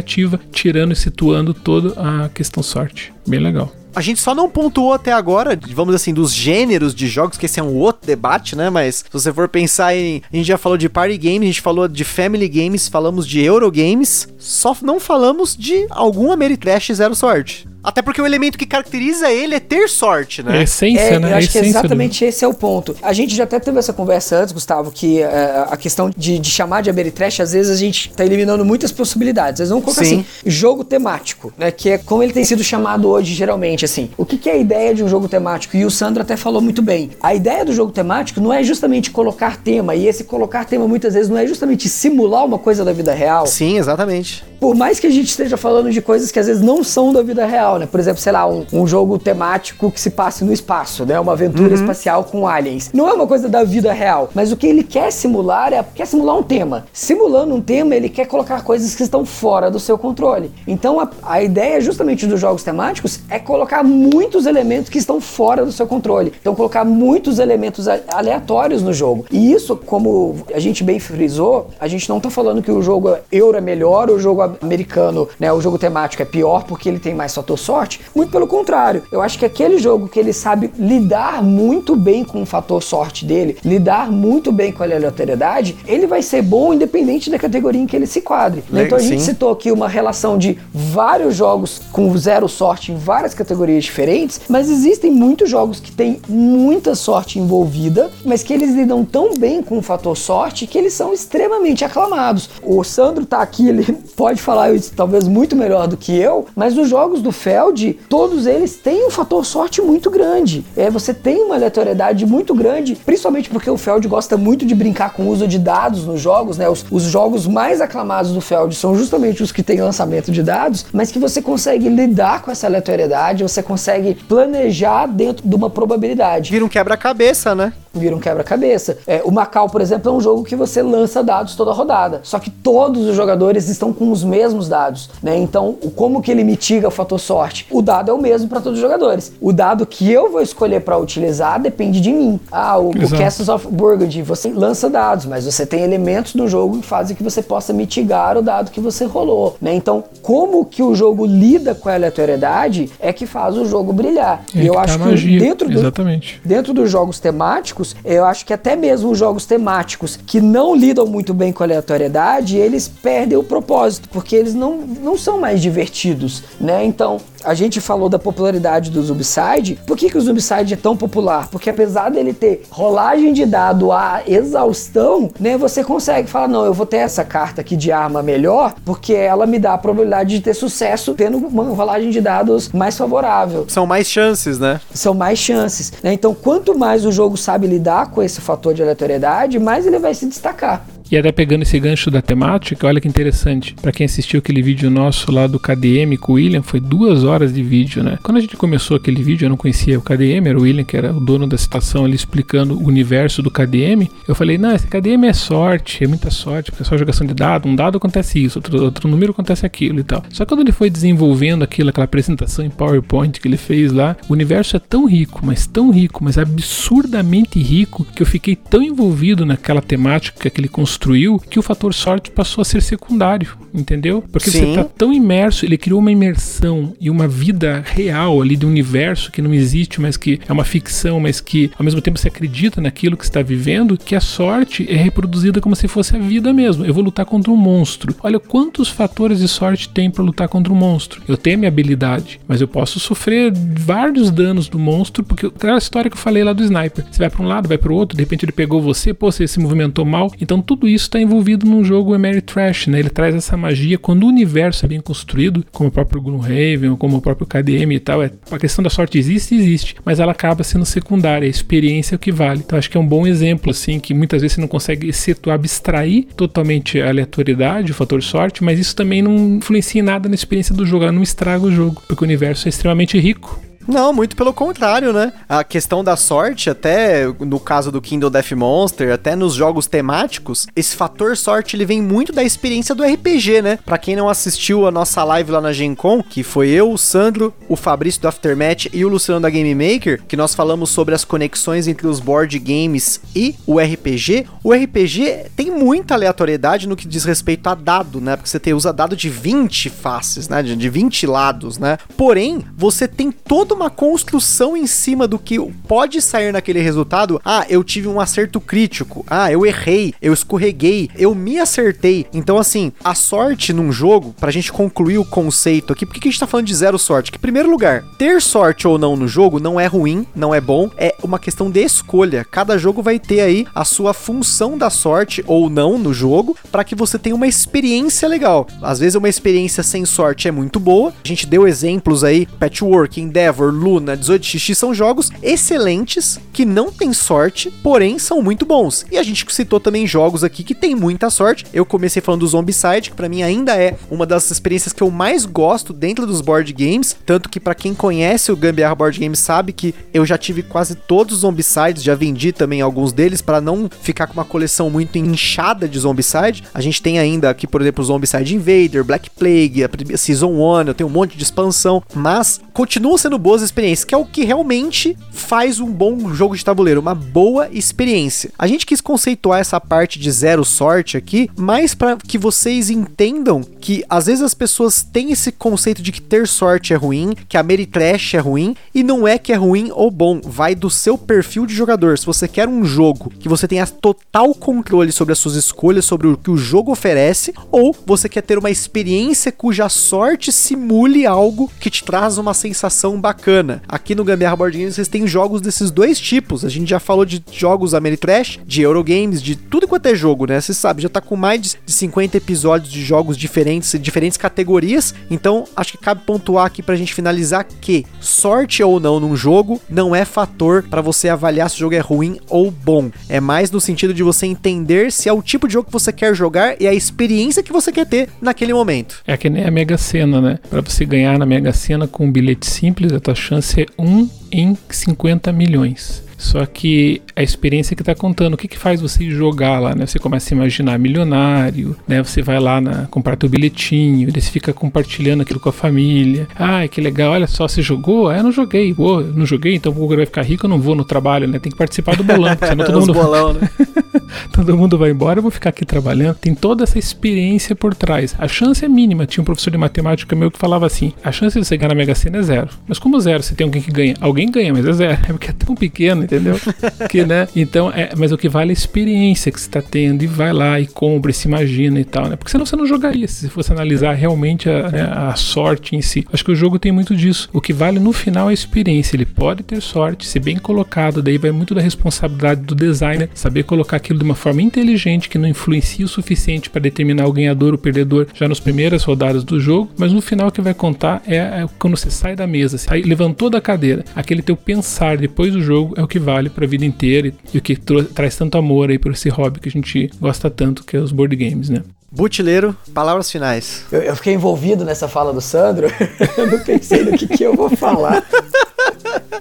tirando e situando toda a questão sorte. Bem legal. A gente só não pontuou até agora, vamos assim, dos gêneros de jogos, que esse é um outro debate, né? Mas se você for pensar em. A gente já falou de party games, a gente falou de family games, falamos de Eurogames, só não falamos de algum Ameritrash zero sorte. Até porque o elemento que caracteriza ele é ter sorte, É a né? essência, É, né? eu A acho que do- exatamente esse é o ponto. A gente já até teve essa conversa antes, Gustavo, que eh, a questão de, de chamar de Ameritrash, às vezes a gente tá eliminando muitas possibilidades. Às vezes vamos colocar Sim. assim, jogo temático, né? Que é como ele tem sido chamado hoje, geralmente, assim. O que, que é a ideia de um jogo temático? E o Sandro até falou muito bem. A ideia do jogo temático não é justamente colocar tema, e esse colocar tema muitas vezes não é justamente simular uma coisa da vida real. Sim, exatamente. Por mais que a gente esteja falando de coisas que às vezes não são da vida real, né? Por exemplo, sei lá, um, um jogo temático que se passe no espaço, né? Uma aventura espacial com aliens. Não é uma coisa da vida real, mas o que ele quer simular é quer simular um tema. Simulando um tema, ele quer colocar coisas que estão fora do seu controle. Então a, a ideia justamente dos jogos temáticos é colocar muitos elementos que estão fora do seu controle. Então colocar muitos elementos aleatórios no jogo. E isso, como a gente bem frisou, a gente não tá falando que o jogo euro é melhor, o jogo americano, né, o jogo temático é pior porque ele tem mais fator sorte. Muito pelo contrário. Eu acho que aquele jogo que ele sabe lidar muito bem com o fator sorte dele, lidar muito bem com a aleatoriedade, ele vai ser bom independente da categoria em que ele se quadre. né? Então a gente sim. citou aqui uma relação de vários jogos com zero sorte em várias categorias diferentes, mas existem muitos jogos que têm muita sorte envolvida, mas que eles lidam tão bem com o fator sorte que eles são extremamente aclamados. O Sandro tá aqui, ele pode pode falar isso talvez muito melhor do que eu, mas os jogos do Feld, todos eles têm um fator sorte muito grande. É, você tem uma aleatoriedade muito grande, principalmente porque o Feld gosta muito de brincar com o uso de dados nos jogos, né? Os, os jogos mais aclamados do Feld são justamente os que têm lançamento de dados, mas que você consegue lidar com essa aleatoriedade, você consegue planejar dentro de uma probabilidade. Vira um quebra-cabeça, né? Vira um quebra-cabeça. É, o Macau, por exemplo, é um jogo que você lança dados toda rodada. Só que todos os jogadores estão com os mesmos dados, né? Então, como que ele mitiga o fator sorte? O dado é o mesmo para todos os jogadores. O dado que eu vou escolher para utilizar depende de mim. Ah, o, o Castles of Burgundy, você lança dados, mas você tem elementos do jogo que fazem que você possa mitigar o dado que você rolou, né? Então, como que o jogo lida com a aleatoriedade é que faz o jogo brilhar. É e eu tá acho que magia, dentro do, exatamente. dentro dos jogos temáticos, eu acho que até mesmo os jogos temáticos que não lidam muito bem com a aleatoriedade, eles perdem o propósito, porque eles não, não são mais divertidos, né? Então, a gente falou da popularidade do Zombicide. Por que, que o Zombicide é tão popular? Porque apesar dele ter rolagem de dado a exaustão, né, você consegue falar, não, eu vou ter essa carta aqui de arma melhor, porque ela me dá a probabilidade de ter sucesso tendo uma rolagem de dados mais favorável. São mais chances, né? São mais chances. Né? Então, quanto mais o jogo sabe lidar com esse fator de aleatoriedade, mais ele vai se destacar. E até pegando esse gancho da temática, olha que interessante. Para quem assistiu aquele vídeo nosso lá do KDM com o William, foi duas horas de vídeo, né? Quando a gente começou aquele vídeo, eu não conhecia o KDM, era o William, que era o dono da citação ali explicando o universo do KDM. Eu falei, não, esse KDM é sorte, é muita sorte, porque é só jogação de dado. Um dado acontece isso, outro, outro número acontece aquilo e tal. Só que quando ele foi desenvolvendo aquilo, aquela apresentação em PowerPoint que ele fez lá, o universo é tão rico, mas tão rico, mas absurdamente rico, que eu fiquei tão envolvido naquela temática que ele construiu que o fator sorte passou a ser secundário, entendeu? Porque Sim. você tá tão imerso, ele criou uma imersão e uma vida real ali do universo que não existe, mas que é uma ficção, mas que ao mesmo tempo você acredita naquilo que está vivendo, que a sorte é reproduzida como se fosse a vida mesmo. Eu vou lutar contra um monstro. Olha quantos fatores de sorte tem para lutar contra um monstro. Eu tenho a minha habilidade, mas eu posso sofrer vários danos do monstro, porque aquela história que eu falei lá do sniper. Você vai para um lado, vai para o outro, de repente ele pegou você, pô, você se movimentou mal. Então tudo isso está envolvido num jogo Ameritrash, né? Ele traz essa magia quando o universo é bem construído, como o próprio Gloomhaven, como o próprio KDM e tal. É, a questão da sorte existe, existe, mas ela acaba sendo secundária. A experiência é o que vale. Então acho que é um bom exemplo, assim, que muitas vezes você não consegue excetuar, abstrair totalmente a aleatoriedade, o fator sorte, mas isso também não influencia em nada na experiência do jogo. Ela não estraga o jogo, porque o universo é extremamente rico. Não, muito pelo contrário, né? A questão da sorte, até no caso do Kindle Death Monster, até nos jogos temáticos, esse fator sorte ele vem muito da experiência do RPG, né? Pra quem não assistiu a nossa live lá na Gen Con, que foi eu, o Sandro, o Fabrício do Aftermath e o Luciano da Game Maker, que nós falamos sobre as conexões entre os board games e o RPG, o RPG tem muita aleatoriedade no que diz respeito a dado, né? Porque você tem, usa dado de 20 faces, né? De, de 20 lados, né? Porém, você tem toda uma construção em cima do que pode sair naquele resultado. Ah, eu tive um acerto crítico. Ah, eu errei, eu escorreguei, eu me acertei. Então, assim, a sorte num jogo, pra gente concluir o conceito aqui, por que a gente tá falando de zero sorte? Que, em primeiro lugar, ter sorte ou não no jogo não é ruim, não é bom, é uma questão de escolha. Cada jogo vai ter aí a sua função da sorte ou não no jogo, para que você tenha uma experiência legal. Às vezes, uma experiência sem sorte é muito boa. A gente deu exemplos aí, Patchwork, Endeavor. Luna, 18xx são jogos excelentes que não têm sorte, porém são muito bons. E a gente citou também jogos aqui que tem muita sorte. Eu comecei falando do Zombicide, que para mim ainda é uma das experiências que eu mais gosto dentro dos board games, tanto que para quem conhece o Gambiarra Board Games sabe que eu já tive quase todos os Zombicides, já vendi também alguns deles para não ficar com uma coleção muito inchada de Zombicide. A gente tem ainda aqui, por exemplo, Zombicide Invader, Black Plague, a Season 1, eu tenho um monte de expansão, mas continuam sendo boas experiências, que é o que realmente faz um bom jogo de tabuleiro, uma boa experiência. A gente quis conceituar essa parte de zero sorte aqui, mais para que vocês entendam que às vezes as pessoas têm esse conceito de que ter sorte é ruim, que a Meritrash é ruim, e não é que é ruim ou bom, vai do seu perfil de jogador. Se você quer um jogo que você tenha total controle sobre as suas escolhas, sobre o que o jogo oferece, ou você quer ter uma experiência cuja sorte simule algo que te traz uma sensação bacana bacana. Aqui no Gambiarra Board Games vocês têm jogos desses dois tipos. A gente já falou de jogos Ameritrash, de Eurogames, de tudo quanto é jogo, né? Você sabe, já tá com mais de 50 episódios de jogos diferentes, diferentes categorias. Então, acho que cabe pontuar aqui pra gente finalizar que sorte ou não num jogo não é fator para você avaliar se o jogo é ruim ou bom. É mais no sentido de você entender se é o tipo de jogo que você quer jogar e a experiência que você quer ter naquele momento. É que nem a Mega Sena, né? Pra você ganhar na Mega Sena com um bilhete simples, tua chance é 1 em 50 milhões. Só que a experiência que tá contando, o que que faz você jogar lá, né? Você começa a imaginar milionário, né? Você vai lá na, comprar teu bilhetinho, e você fica compartilhando aquilo com a família. Ah, que legal, olha só, você jogou? Ah, eu não joguei. Pô, não joguei, então o vai ficar rico, eu não vou no trabalho, né? Tem que participar do bolão, senão todo mundo... bolão, né? todo mundo vai embora, eu vou ficar aqui trabalhando. Tem toda essa experiência por trás. A chance é mínima. Tinha um professor de matemática meu que falava assim: a chance de você ganhar na Mega Sena é zero. Mas como zero? Você tem alguém que ganha. Alguém ganha, mas é zero. É porque é tão pequeno, entendeu? que, né? Então, é, mas o que vale é a experiência que você está tendo e vai lá e compra, e se imagina e tal, né? Porque senão você não jogaria se fosse analisar realmente a, né, a sorte em si. Acho que o jogo tem muito disso. O que vale no final é a experiência. Ele pode ter sorte, ser bem colocado, daí vai muito da responsabilidade do designer saber colocar aquilo de uma forma inteligente que não influencia o suficiente para determinar o ganhador ou o perdedor já nas primeiras rodadas do jogo, mas no final o que vai contar é, é quando você sai da mesa, sai, levantou da cadeira, aquele teu pensar depois do jogo é o que vale para a vida inteira e, e o que traz tanto amor aí por esse hobby que a gente gosta tanto, que é os board games, né? Butileiro, palavras finais. Eu, eu, fiquei envolvido nessa fala do Sandro, eu não pensei no que, que eu vou falar.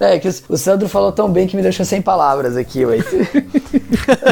É, que o Sandro falou tão bem que me deixou sem palavras aqui, ué.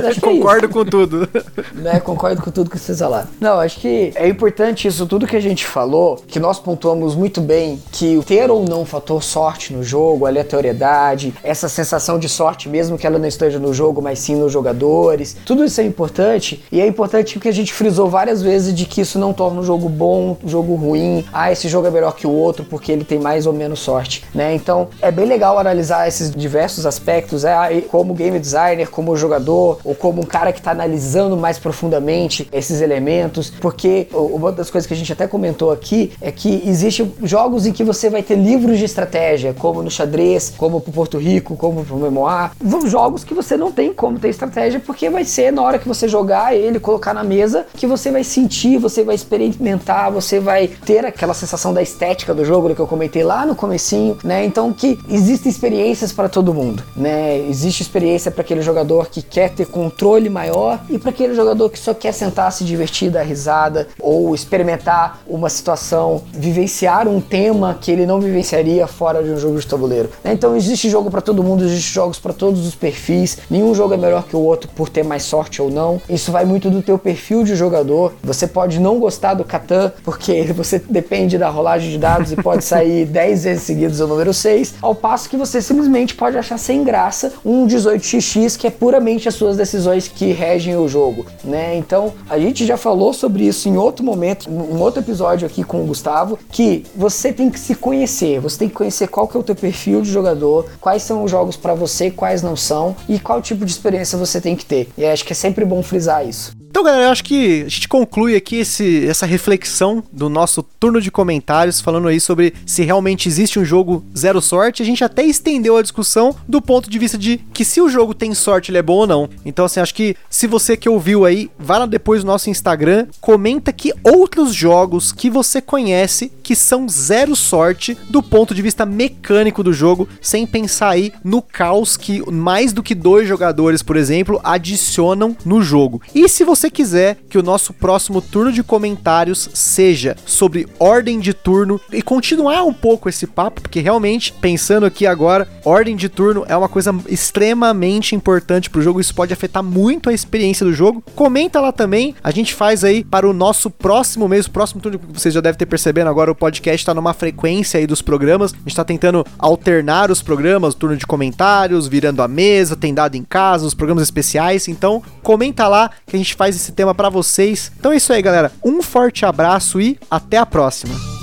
É concordo é com tudo. Né, concordo com tudo que vocês falaram. Não, acho que é importante isso tudo que a gente falou, que nós pontuamos muito bem que ter ou não fator sorte no jogo, aleatoriedade, essa sensação de sorte, mesmo que ela não esteja no jogo, mas sim nos jogadores, tudo isso é importante e é importante porque a gente frisou várias vezes de que isso não torna um jogo bom, um jogo ruim, ah, esse jogo é melhor que o outro porque ele tem mais ou menos sorte, né? Então, é bem legal analisar esses diversos aspectos, é, como game designer, como jogador, ou como um cara que está analisando mais profundamente esses elementos, porque uma das coisas que a gente até comentou aqui é que existem jogos em que você vai ter livros de estratégia, como no xadrez, como pro Porto Rico, como pro Memoir, jogos que você não tem como ter estratégia, porque vai ser na hora que você jogar ele, colocar na mesa, que você vai sentir, você vai experimentar, você vai ter aquela sensação da estética do jogo, que eu comentei lá no comecinho, né? Então que existem experiências para todo mundo, né? Existe experiência para aquele jogador que quer ter controle maior e para aquele jogador que só quer sentar, se divertir, dar risada ou experimentar uma situação, vivenciar um tema que ele não vivenciaria fora de um jogo de tabuleiro. Né? Então existe jogo para todo mundo, existe jogos para todos os perfis. Nenhum jogo é melhor que o outro por ter mais sorte ou não. Isso vai muito do teu perfil de jogador. Você pode não gostar do Catan porque você depende da rolagem de dados e pode sair 10 vezes seguidos o número 6, ao passo que você simplesmente pode achar sem graça um 18xx que é puramente as suas decisões que regem o jogo, né? Então, a gente já falou sobre isso em outro momento, em outro episódio aqui com o Gustavo, que você tem que se conhecer, você tem que conhecer qual que é o teu perfil de jogador, quais são os jogos para você, quais não são e qual tipo de experiência você tem que ter. E acho que é sempre bom frisar isso. Então, galera, eu acho que a gente conclui aqui esse, essa reflexão do nosso turno de comentários, falando aí sobre se realmente existe um jogo zero sorte. A gente até estendeu a discussão do ponto de vista de que se o jogo tem sorte, ele é bom ou não. Então, assim, acho que se você que ouviu aí, vá lá depois no nosso Instagram, comenta que outros jogos que você conhece que são zero sorte do ponto de vista mecânico do jogo, sem pensar aí no caos que mais do que dois jogadores, por exemplo, adicionam no jogo. E se você você quiser que o nosso próximo turno de comentários seja sobre ordem de turno e continuar um pouco esse papo, porque realmente, pensando aqui agora, ordem de turno é uma coisa extremamente importante pro jogo, isso pode afetar muito a experiência do jogo. Comenta lá também, a gente faz aí para o nosso próximo mês, o próximo turno, vocês já devem ter percebendo agora, o podcast tá numa frequência aí dos programas, a gente tá tentando alternar os programas, turno de comentários, virando a mesa, tem dado em casa, os programas especiais, então comenta lá que a gente faz esse tema para vocês. Então é isso aí, galera. Um forte abraço e até a próxima.